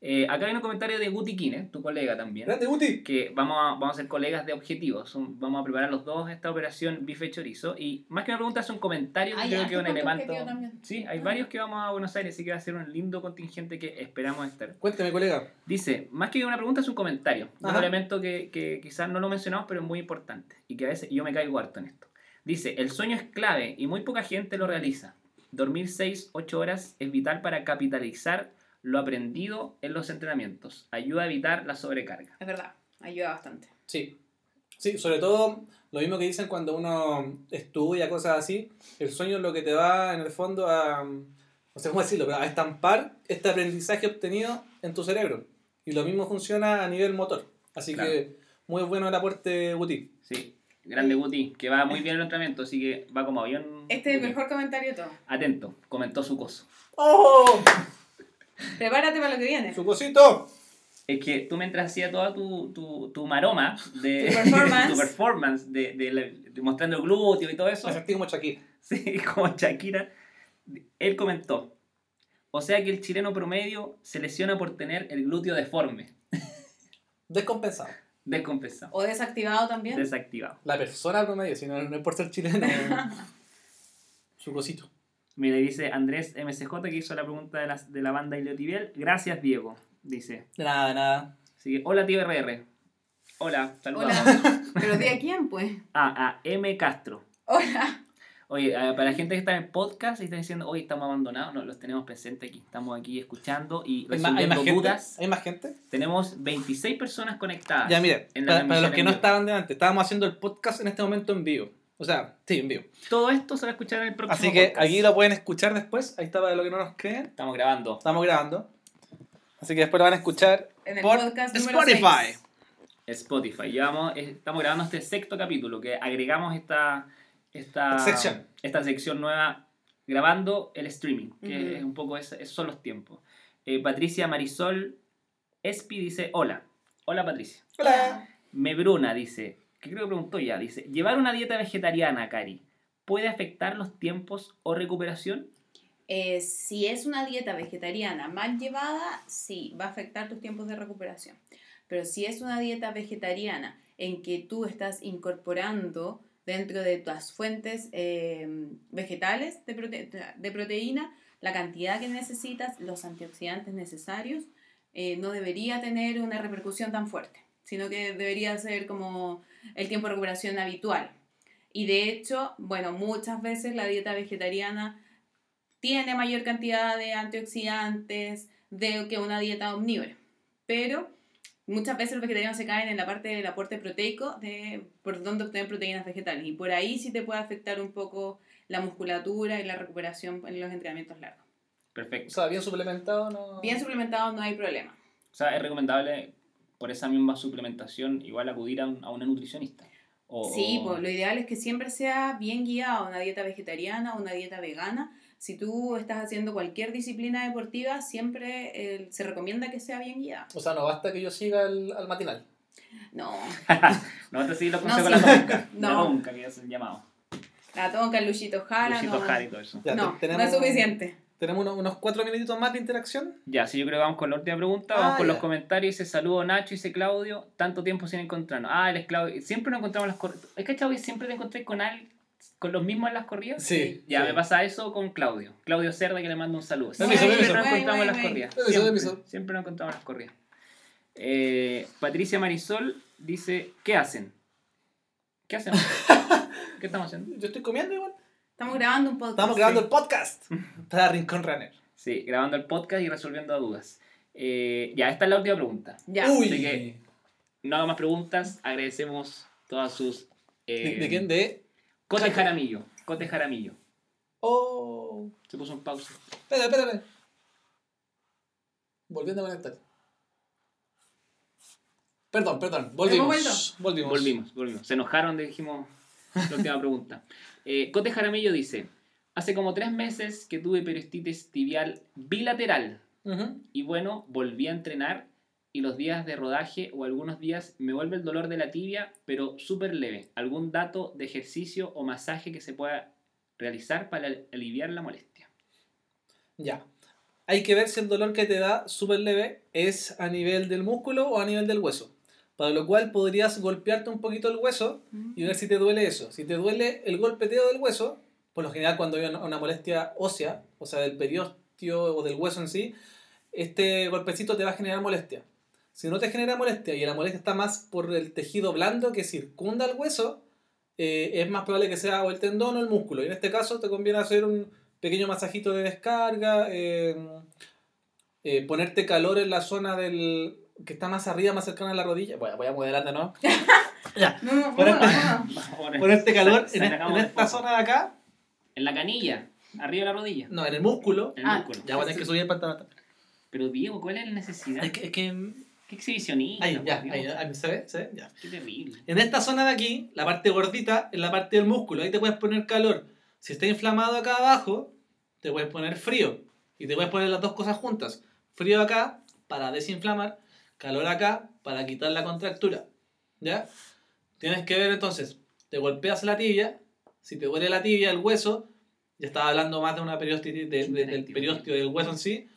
Eh, acá hay un comentario de Guti Kine, tu colega también, Grande, Guti. que vamos a, vamos a ser colegas de objetivos, son- vamos a preparar los dos esta operación bife chorizo, y más que una pregunta es un comentario que Ah, creo ya, que es un ¿qué punto elemento... Sí, hay Ah. varios que vamos a Buenos Aires, así que va a ser un lindo contingente que esperamos estar. Cuénteme, colega. Dice, más que una pregunta es un comentario. Un elemento que, que quizás no lo mencionamos, pero es muy importante. Y que a veces yo me caigo harto en esto. Dice, el sueño es clave y muy poca gente lo realiza. Dormir 6, 8 horas es vital para capitalizar lo aprendido en los entrenamientos. Ayuda a evitar la sobrecarga. Es verdad, ayuda bastante. Sí. Sí, sobre todo lo mismo que dicen cuando uno estudia cosas así. El sueño es lo que te va, en el fondo, a. No sé cómo decirlo, pero a estampar este aprendizaje obtenido en tu cerebro. Y lo mismo funciona a nivel motor. Así Claro. que muy bueno el aporte, Guti. Sí, grande Guti, que va muy bien el entrenamiento, así que va como avión. Este es el mejor comentario de todo. Atento, comentó su coso. ¡Oh! Prepárate para lo que viene. ¡Su cosito! Es que tú mientras hacías toda tu, tu, tu maroma de Tu performance. tu performance de, de mostrando el glúteo y todo eso, Me sentí como Shakira. sí, como Shakira, él comentó, o sea que el chileno promedio se lesiona por tener el glúteo deforme, Descompensado. Descompensado, O desactivado también. desactivado. La persona promedio, si no, no es por ser chileno. Su cosito. Mira, dice Andrés MCJ que hizo la pregunta de la, de la banda iliotibial. Gracias, Diego, dice. De nada, de nada. Así que, hola, tío RR. Hola, saludos. Hola. Pero di a quién, pues. Ah, a M. Castro. Hola. Oye, eh, para la gente que está en el podcast y está diciendo, hoy estamos abandonados, no, los tenemos presentes aquí. Estamos aquí escuchando y ¿Hay más, hay resolviendo gente? dudas. ¿Hay más gente? Tenemos 26 personas conectadas. Ya, la para, los que no vivo. estaban delante, estábamos haciendo el podcast en este momento en vivo. O sea, sí, en vivo. Todo esto se va a escuchar en el próximo Así que podcast. aquí lo pueden escuchar después. Ahí está para los que no nos creen. Estamos grabando. Estamos grabando. Así que después lo van a escuchar En el por podcast Spotify. Spotify. Llevamos, eh, estamos grabando este sexto capítulo que agregamos esta, esta, Sección. esta sección nueva grabando el streaming, que es un poco ese- esos son los tiempos. Eh, Patricia Marisol Espi dice, hola. Hola Patricia. Hola. Mebruna dice, que creo que preguntó ya, dice, ¿llevar una dieta vegetariana, Cari, puede afectar los tiempos o recuperación? Eh, si es una dieta vegetariana mal llevada, sí, va a afectar tus tiempos de recuperación. Pero si es una dieta vegetariana en que tú estás incorporando dentro de tus fuentes eh, vegetales de proteína la cantidad que necesitas, los antioxidantes necesarios, eh, no debería tener una repercusión tan fuerte, sino que debería ser como el tiempo de recuperación habitual. Y de hecho, bueno, muchas veces la dieta vegetariana tiene mayor cantidad de antioxidantes de que una dieta omnívora. Pero muchas veces los vegetarianos se caen en la parte del aporte proteico de por dónde obtener proteínas vegetales. Y por ahí sí te puede afectar un poco la musculatura y la recuperación en los entrenamientos largos. O Perfecto. sea, bien suplementado, no. Bien suplementado no hay problema. O sea, es recomendable por esa misma suplementación igual acudir a, un- a una nutricionista. O, Sí, o- pues lo ideal es que siempre sea bien guiado, una dieta vegetariana, una dieta vegana. Si tú estás haciendo cualquier disciplina deportiva, siempre eh, se recomienda que sea bien guiada. O sea, no basta que yo siga el, al matinal. No, no a seguir los No, consejos de sí. la tonca. No. La tonca, que es el llamado. la tonca, el Luchito Jara, Luisito no, Jara y todo eso. Ya, no, te- no es suficiente. Tenemos unos, unos cuatro minutitos más de interacción. Ya, sí, yo creo que vamos con la última pregunta. Vamos Ah, con ya. los comentarios. Dice saludo Nacho, dice Claudio. Tanto tiempo sin encontrarnos. Ah, él es Claudio. Siempre nos encontramos en las corridas. ¿Es que siempre te encontré con alguien, con los mismos en las corridas? Sí. Ya, sí. me pasa eso con Claudio. Claudio Cerda, que le mando un saludo. Siempre nos encontramos en las Wey, wey, corridas. Siempre, nos encontramos en las corridas. Eh, Patricia Marisol dice, ¿qué hacen? ¿Qué hacemos? ¿Qué estamos haciendo? Yo estoy comiendo igual. Estamos grabando un podcast. Estamos grabando el podcast para Rincón Runner. Sí, grabando el podcast y resolviendo dudas. Eh, ya, esta es la última pregunta. Ya. Uy. Así que- No hago más preguntas. Agradecemos todas sus... eh, ¿De, de quién? De. Cote Jaramillo. Cote Jaramillo. Oh. Se puso en pausa. Espera, espera, espera. Volviendo a conectar. Perdón, perdón. Volvimos. Volvimos. Volvimos, volvimos. Se enojaron de dijimos la última pregunta. Eh, Cote Jaramillo dice, hace como tres meses que tuve peristitis tibial bilateral y bueno, volví a entrenar y los días de rodaje o algunos días me vuelve el dolor de la tibia, pero súper leve. ¿Algún dato de ejercicio o masaje que se pueda realizar para aliviar la molestia? Ya. Hay que ver si el dolor que te da súper leve es a nivel del músculo o a nivel del hueso. Para lo cual podrías golpearte un poquito el hueso y ver si te duele eso. Si te duele el golpeteo del hueso, por lo general cuando hay una, molestia ósea, o sea, del periósteo o del hueso en sí, este golpecito te va a generar molestia. Si no te genera molestia y la molestia está más por el tejido blando que circunda el hueso, eh, es más probable que sea o el tendón o el músculo. Y en este caso te conviene hacer un pequeño masajito de descarga, eh, eh, ponerte calor en la zona del que está más arriba, más cercana a la rodilla. Voy a, voy a moderarte, ¿no? ya. No, no, Por no, este- no, no. Ponerte calor en, de esta zona de acá. En la canilla, arriba de la rodilla. No, en el músculo. En el Ah, músculo. Ya voy a tener que subir el pantalón. Pero Diego, ¿cuál es la necesidad? Es que, es que Qué exhibicionista. Ahí, ya, ahí, ahí, ¿se ve? ¿Se ve? Ya. Qué terrible. En esta zona de aquí, la parte gordita, es la parte del músculo. Ahí te puedes poner calor. Si está inflamado acá abajo, te puedes poner frío. Y te puedes poner las dos cosas juntas. Frío acá para desinflamar, calor acá para quitar la contractura. ¿Ya? Tienes que ver entonces, te golpeas la tibia, si te duele la tibia, el hueso, ya estaba hablando más de una periostitis, de- de- del periósteo del hueso en sí.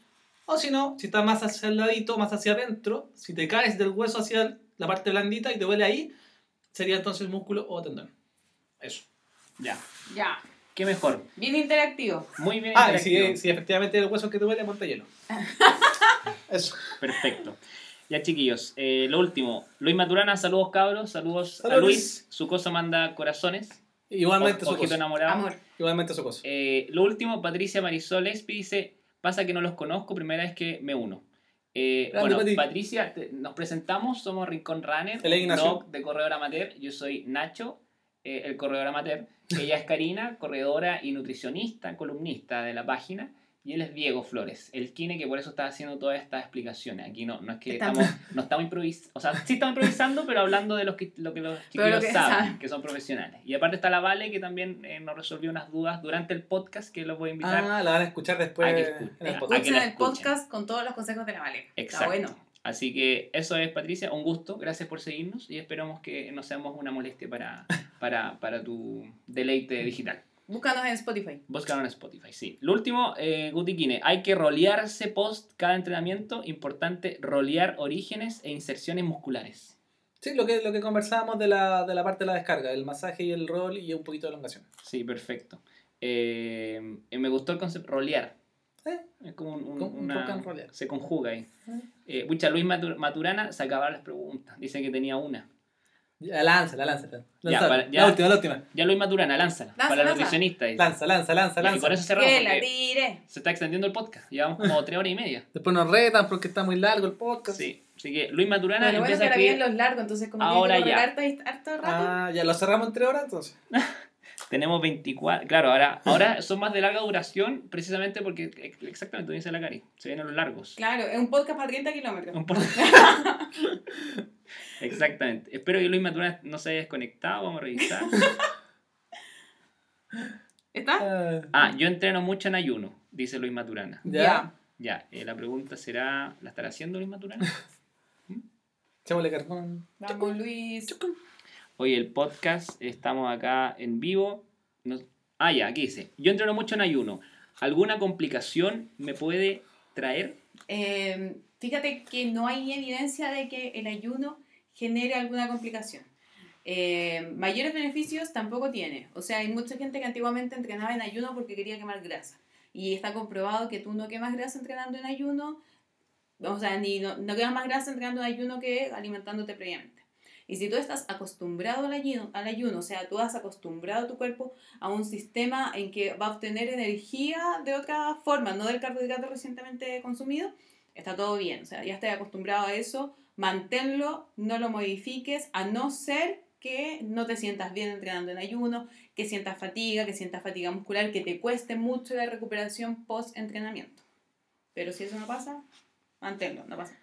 O si no, si está más hacia el ladito, más hacia adentro, si te caes del hueso hacia la parte blandita y te duele ahí, sería entonces el músculo o tendón. Eso. Ya. Ya. ¿Qué mejor? Bien interactivo. Muy bien. Ah, interactivo. si, si efectivamente el hueso que te duele, ponte hielo. Eso. Perfecto. Ya, chiquillos. eh, lo último. Luis Maturana, saludos cabros. Saludos a Saludos, Luis. Su cosa manda corazones. Igualmente O- su ojito cosa. enamorado. Amor. Igualmente su cosa. Eh, lo último, Patricia Marisol Espi dice, pasa que no los conozco, primera vez que me uno. Eh, bueno, Pati. Patricia, te- nos presentamos, somos Rincón Runner, blog de corredor amateur. Yo soy Nacho, eh, el corredor amateur. Ella es Karina, corredora y nutricionista, columnista de la página. Y él es Diego Flores, el kine que por eso está haciendo todas estas explicaciones. Aquí no, no es que Estamos- estamos, no estamos improvisando, o sea, sí estamos improvisando, pero hablando de los que, lo que los chiquillos que saben, saben. que son profesionales. Y aparte está la Vale, que también eh, nos resolvió unas dudas durante el podcast, que los voy a invitar. Ah, la van a escuchar después A que en el Escuchen. podcast. que Escuchen el podcast con todos los consejos de la Vale. Está Exacto. bueno. Así que eso es, Patricia, un gusto. Gracias por seguirnos y esperamos que no seamos una molestia para, para, para tu deleite digital. Búscanos en Spotify. Búscalo en Spotify, sí. Lo último, eh, Guti Kine, hay que rolearse post cada entrenamiento. Importante rolear orígenes e inserciones musculares. Sí, lo que, lo que conversábamos de la, de la parte de la descarga, el masaje y el rol y un poquito de elongación. Sí, perfecto. Eh, eh, me gustó el concepto rolear. Eh, Es como un, un- Con- una- se conjuga ahí. Eh. Eh, Luis Matu- Maturana se acabaron las preguntas. Dice que tenía una. Ya, lánzala, lánzala. Ya, Lánzala. para- ya. La última, la última. Ya Luis Maturana, lánzala. Lanza, para el lanza. nutricionista. dice. Lanza, lanza, lanza, Y lanza. con eso cerramos. Que la tire. se está extendiendo el podcast. Llevamos como tres horas y media. Después nos retan porque está muy largo el podcast. Sí. Así que Luis Maturana Bueno, bueno, empieza que vienen los largos, entonces como Ahora que ya. harto, harto rato. Ah, ya lo cerramos en tres horas entonces. Tenemos 24. Claro, ahora, ahora son más de larga duración precisamente porque ex- exactamente, dice la Cari. Se vienen los largos. Claro, es un podcast para 30 kilómetros. Un por- Exactamente. Espero que Luis Maturana no se haya desconectado. Vamos a revisar. ¿Está? Ah, Ah, yo entreno mucho en ayuno, dice Luis Maturana. ya. Ya, eh, la pregunta será: ¿la estará haciendo Luis Maturana? Echémosle carbón. Vamos, Luis. Hoy el podcast, estamos acá en vivo. Nos- Ah, ya, aquí dice. Yo entreno mucho en ayuno. ¿Alguna complicación me puede traer? Eh, fíjate que no hay evidencia de que el ayuno genere alguna complicación. Eh, mayores beneficios tampoco tiene. O sea, hay mucha gente que antiguamente entrenaba en ayuno porque quería quemar grasa. Y está comprobado que tú no quemas grasa entrenando en ayuno. O sea, ni no, no quemas más grasa entrenando en ayuno que alimentándote previamente. Y si tú estás acostumbrado al ayuno, al ayuno, o sea, tú has acostumbrado tu cuerpo a un sistema en que va a obtener energía de otra forma, no del carbohidrato recientemente consumido, está todo bien. O sea, ya estás acostumbrado a eso, manténlo, no lo modifiques, a no ser que no te sientas bien entrenando en ayuno, que sientas fatiga, que sientas fatiga muscular, que te cueste mucho la recuperación post-entrenamiento. Pero si eso no pasa, manténlo, no pasa.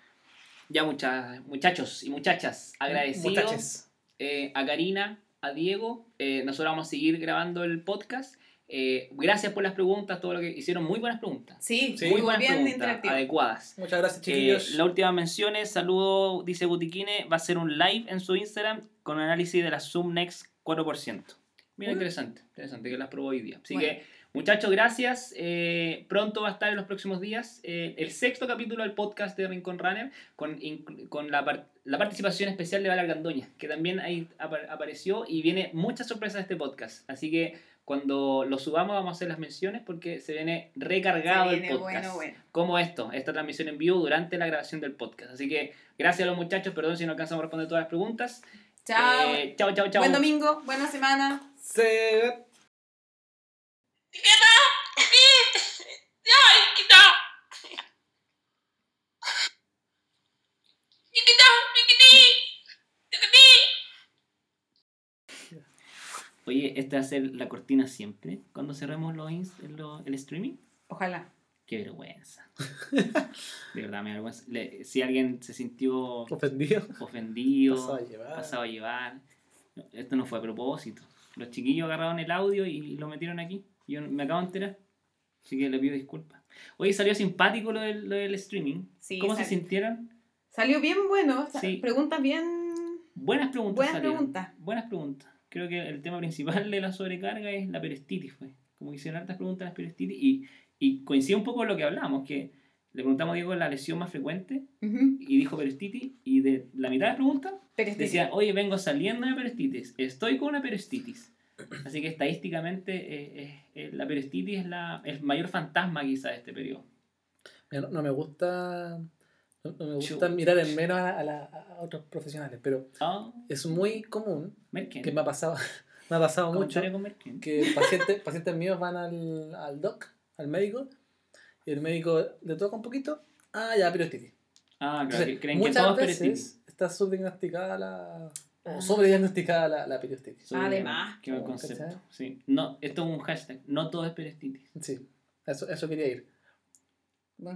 Ya, muchas, muchachos y muchachas, agradecidos. Eh, a Karina, a Diego. Eh, nosotros vamos a seguir grabando el podcast. Eh, gracias por las preguntas, todo lo que hicieron. Muy buenas preguntas. Sí, Sí. Muy muy buenas bien preguntas, adecuadas. Muchas gracias, Eh, chiquillos. la última mención es, saludo, dice Gutiquine, va a ser un live en su Instagram con análisis de la Zoom Next 4%. Mira, interesante, interesante que las probó hoy día. Así Bueno. que, muchachos, gracias. Eh, pronto va a estar en los próximos días eh, el sexto capítulo del podcast de Rincón Runner con, con la, par- la participación especial de Vala Gandoña, que también ahí apa- apareció y viene muchas sorpresas de este podcast. Así que cuando lo subamos vamos a hacer las menciones porque se viene recargado Se el podcast bueno, bueno. como esto, esta transmisión en vivo durante la grabación del podcast. Así que gracias a los muchachos, perdón si no alcanzamos a responder todas las preguntas. Chao. Eh, chao, chao, chao. Buen domingo, buena semana. Se... Oye, esta va a ser la cortina siempre cuando cerremos los, ins- lo- el streaming. Ojalá. Qué vergüenza. De verdad, me da vergüenza. Le- si alguien se sintió Ofendido. ofendido, Pasado a llevar. pasado a llevar, no, esto no fue a propósito. Los chiquillos agarraron el audio y lo metieron aquí. Yo me acabo de enterar. Así que le pido disculpas. Oye, salió simpático lo del, lo del streaming. Sí, ¿Cómo se salió. sintieron? Salió bien bueno. Sí. Preguntas bien. Buenas preguntas. Buenas salieron. preguntas. Buenas preguntas. Creo que el tema principal de la sobrecarga es la peristitis. Fue. Como que hicieron hartas preguntas de la peristitis y, y coincide un poco con lo que hablamos, que le preguntamos a Diego la lesión más frecuente Ujú. y dijo peristitis y de la mitad de las preguntas Peristitis. decían, oye, vengo saliendo de peristitis, estoy con una peristitis. Así que estadísticamente eh, eh, la peristitis es la, el mayor fantasma quizá de este periodo. No, no me gusta. No, no me gusta mirar en menos a, a la- a otros profesionales, pero Ah, es muy común que me ha pasado, me ha pasado mucho que pacientes, pacientes míos van al, al doc, al médico, y el médico le toca un poquito, ah, ya, perittitis. Ah, claro, Entonces, que creen que muchas veces peristitis. está subdiagnosticada la. Ah. o sobrediagnosticada la, la perittitis. Soy- Además. Qué buen ¿cachai? concepto. Sí. No, esto es un hashtag. No todo es peristitis. Sí, eso, eso quería ir.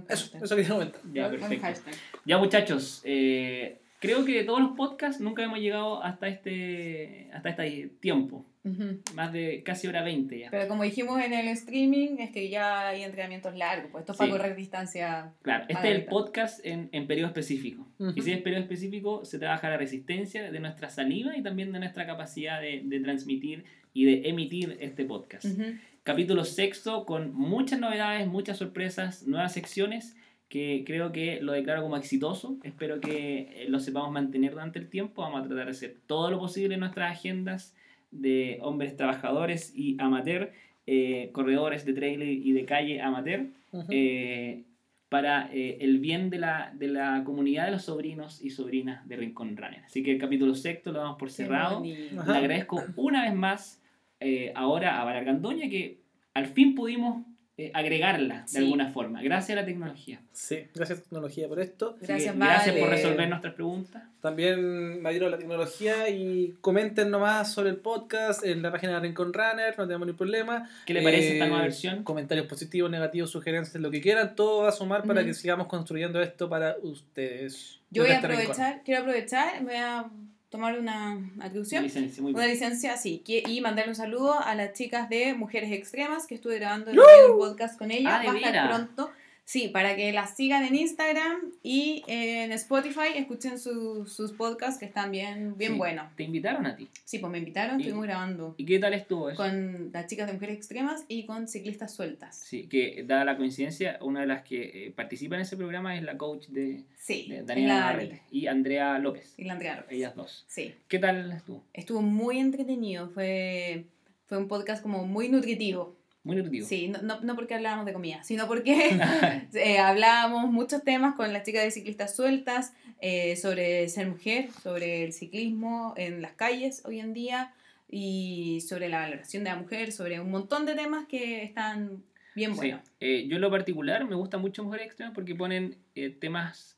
Eso, eso quería comentar. Perfecto. Ya muchachos, eh, creo que de todos los podcasts nunca hemos llegado hasta este, hasta este tiempo. Ujú. Más de casi hora 20 ya. Pero como dijimos en el streaming, es que ya hay entrenamientos largos, pues esto es para Sí. correr distancia. Claro, este Para es el podcast en, en periodo específico. Ujú. Y si es periodo específico, se trabaja la resistencia de nuestra saliva y también de nuestra capacidad de, de transmitir y de emitir este podcast. Ujú. Capítulo sexto con muchas novedades, muchas sorpresas, nuevas secciones que creo que lo declaro como exitoso. Espero que eh, lo sepamos mantener durante el tiempo. Vamos a tratar de hacer todo lo posible en nuestras agendas de hombres trabajadores y amateur, eh, corredores de trailer y de calle amateur, eh, para eh, el bien de la, de la comunidad de los sobrinos y sobrinas de Rincón Runner. Así que el capítulo sexto lo damos por cerrado. Le agradezco una vez más eh, ahora a Vara Gandoña que al fin pudimos eh, agregarla de Sí. alguna forma, gracias a la tecnología. Sí, gracias tecnología por esto. Gracias, que gracias por resolver nuestras preguntas. También me adhiero a la tecnología y comenten nomás sobre el podcast en la página de Rincón Runner, no tenemos ningún problema. ¿Qué le parece esta Eh, nueva versión? Comentarios positivos, negativos, sugerencias, lo que quieran, todo va a sumar para que sigamos construyendo esto para ustedes. Yo voy a este rincón. aprovechar, quiero aprovechar, voy a tomar una atribución. Licencia, muy Una licencia, sí, y mandarle un saludo a las chicas de Mujeres Extremas que estuve grabando el un podcast con ellas. Ah, ¿de Va a estar pronto. Sí, para que las sigan en Instagram y en Spotify, escuchen su- sus podcasts que están bien, bien Sí. buenos. Te invitaron a ti. Sí, pues me invitaron, estuvimos grabando ¿Y qué tal estuvo eso? con las chicas de Mujeres Extremas y con Ciclistas Sueltas. Sí, que dada la coincidencia, una de las que eh, participa en ese programa es la coach de, Sí, de Daniela la Navarrete y Andrea López. Y la Andrea López. Ellas dos. Sí, ¿Qué tal estuvo? estuvo muy entretenido, fue, fue un podcast como muy nutritivo. Muy nutritivo. Sí, no, no, no porque hablábamos de comida, sino porque eh, hablábamos muchos temas con las chicas de ciclistas sueltas, eh, sobre ser mujer, sobre el ciclismo en las calles hoy en día y sobre la valoración de la mujer, sobre un montón de temas que están bien Sí. buenos. Eh, yo en lo particular me gusta mucho Mujeres Extremas porque ponen temas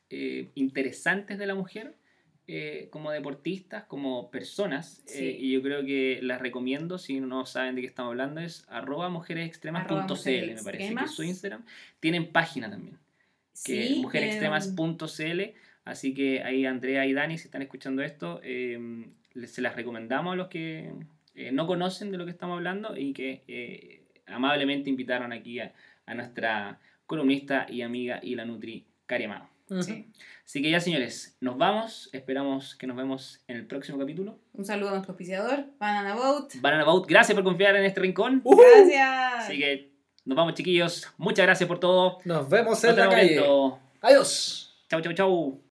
interesantes de la mujer eh, como deportistas, como personas. Sí. eh, y yo creo que las recomiendo, si no saben de qué estamos hablando, es arroba mujeresextremas.cl, mujeres me parece que es su. Instagram. Tienen página también, que Sí, mujeresextremas.cl. Así que ahí Andrea y Dani, si están escuchando esto, eh, les- se las recomendamos a los que eh, no conocen de lo que estamos hablando y que amablemente invitaron aquí a, a nuestra columnista y amiga y la Nutri Sí. Así que ya señores, nos vamos. Esperamos que nos vemos en el próximo capítulo. Un saludo a nuestro auspiciador, Banana Boat. Banana Boat, gracias por confiar en este rincón. Gracias. Así que nos vamos chiquillos. Muchas gracias por todo. Nos vemos en Hasta la el calle. momento. Adiós. Chau, chau, chau.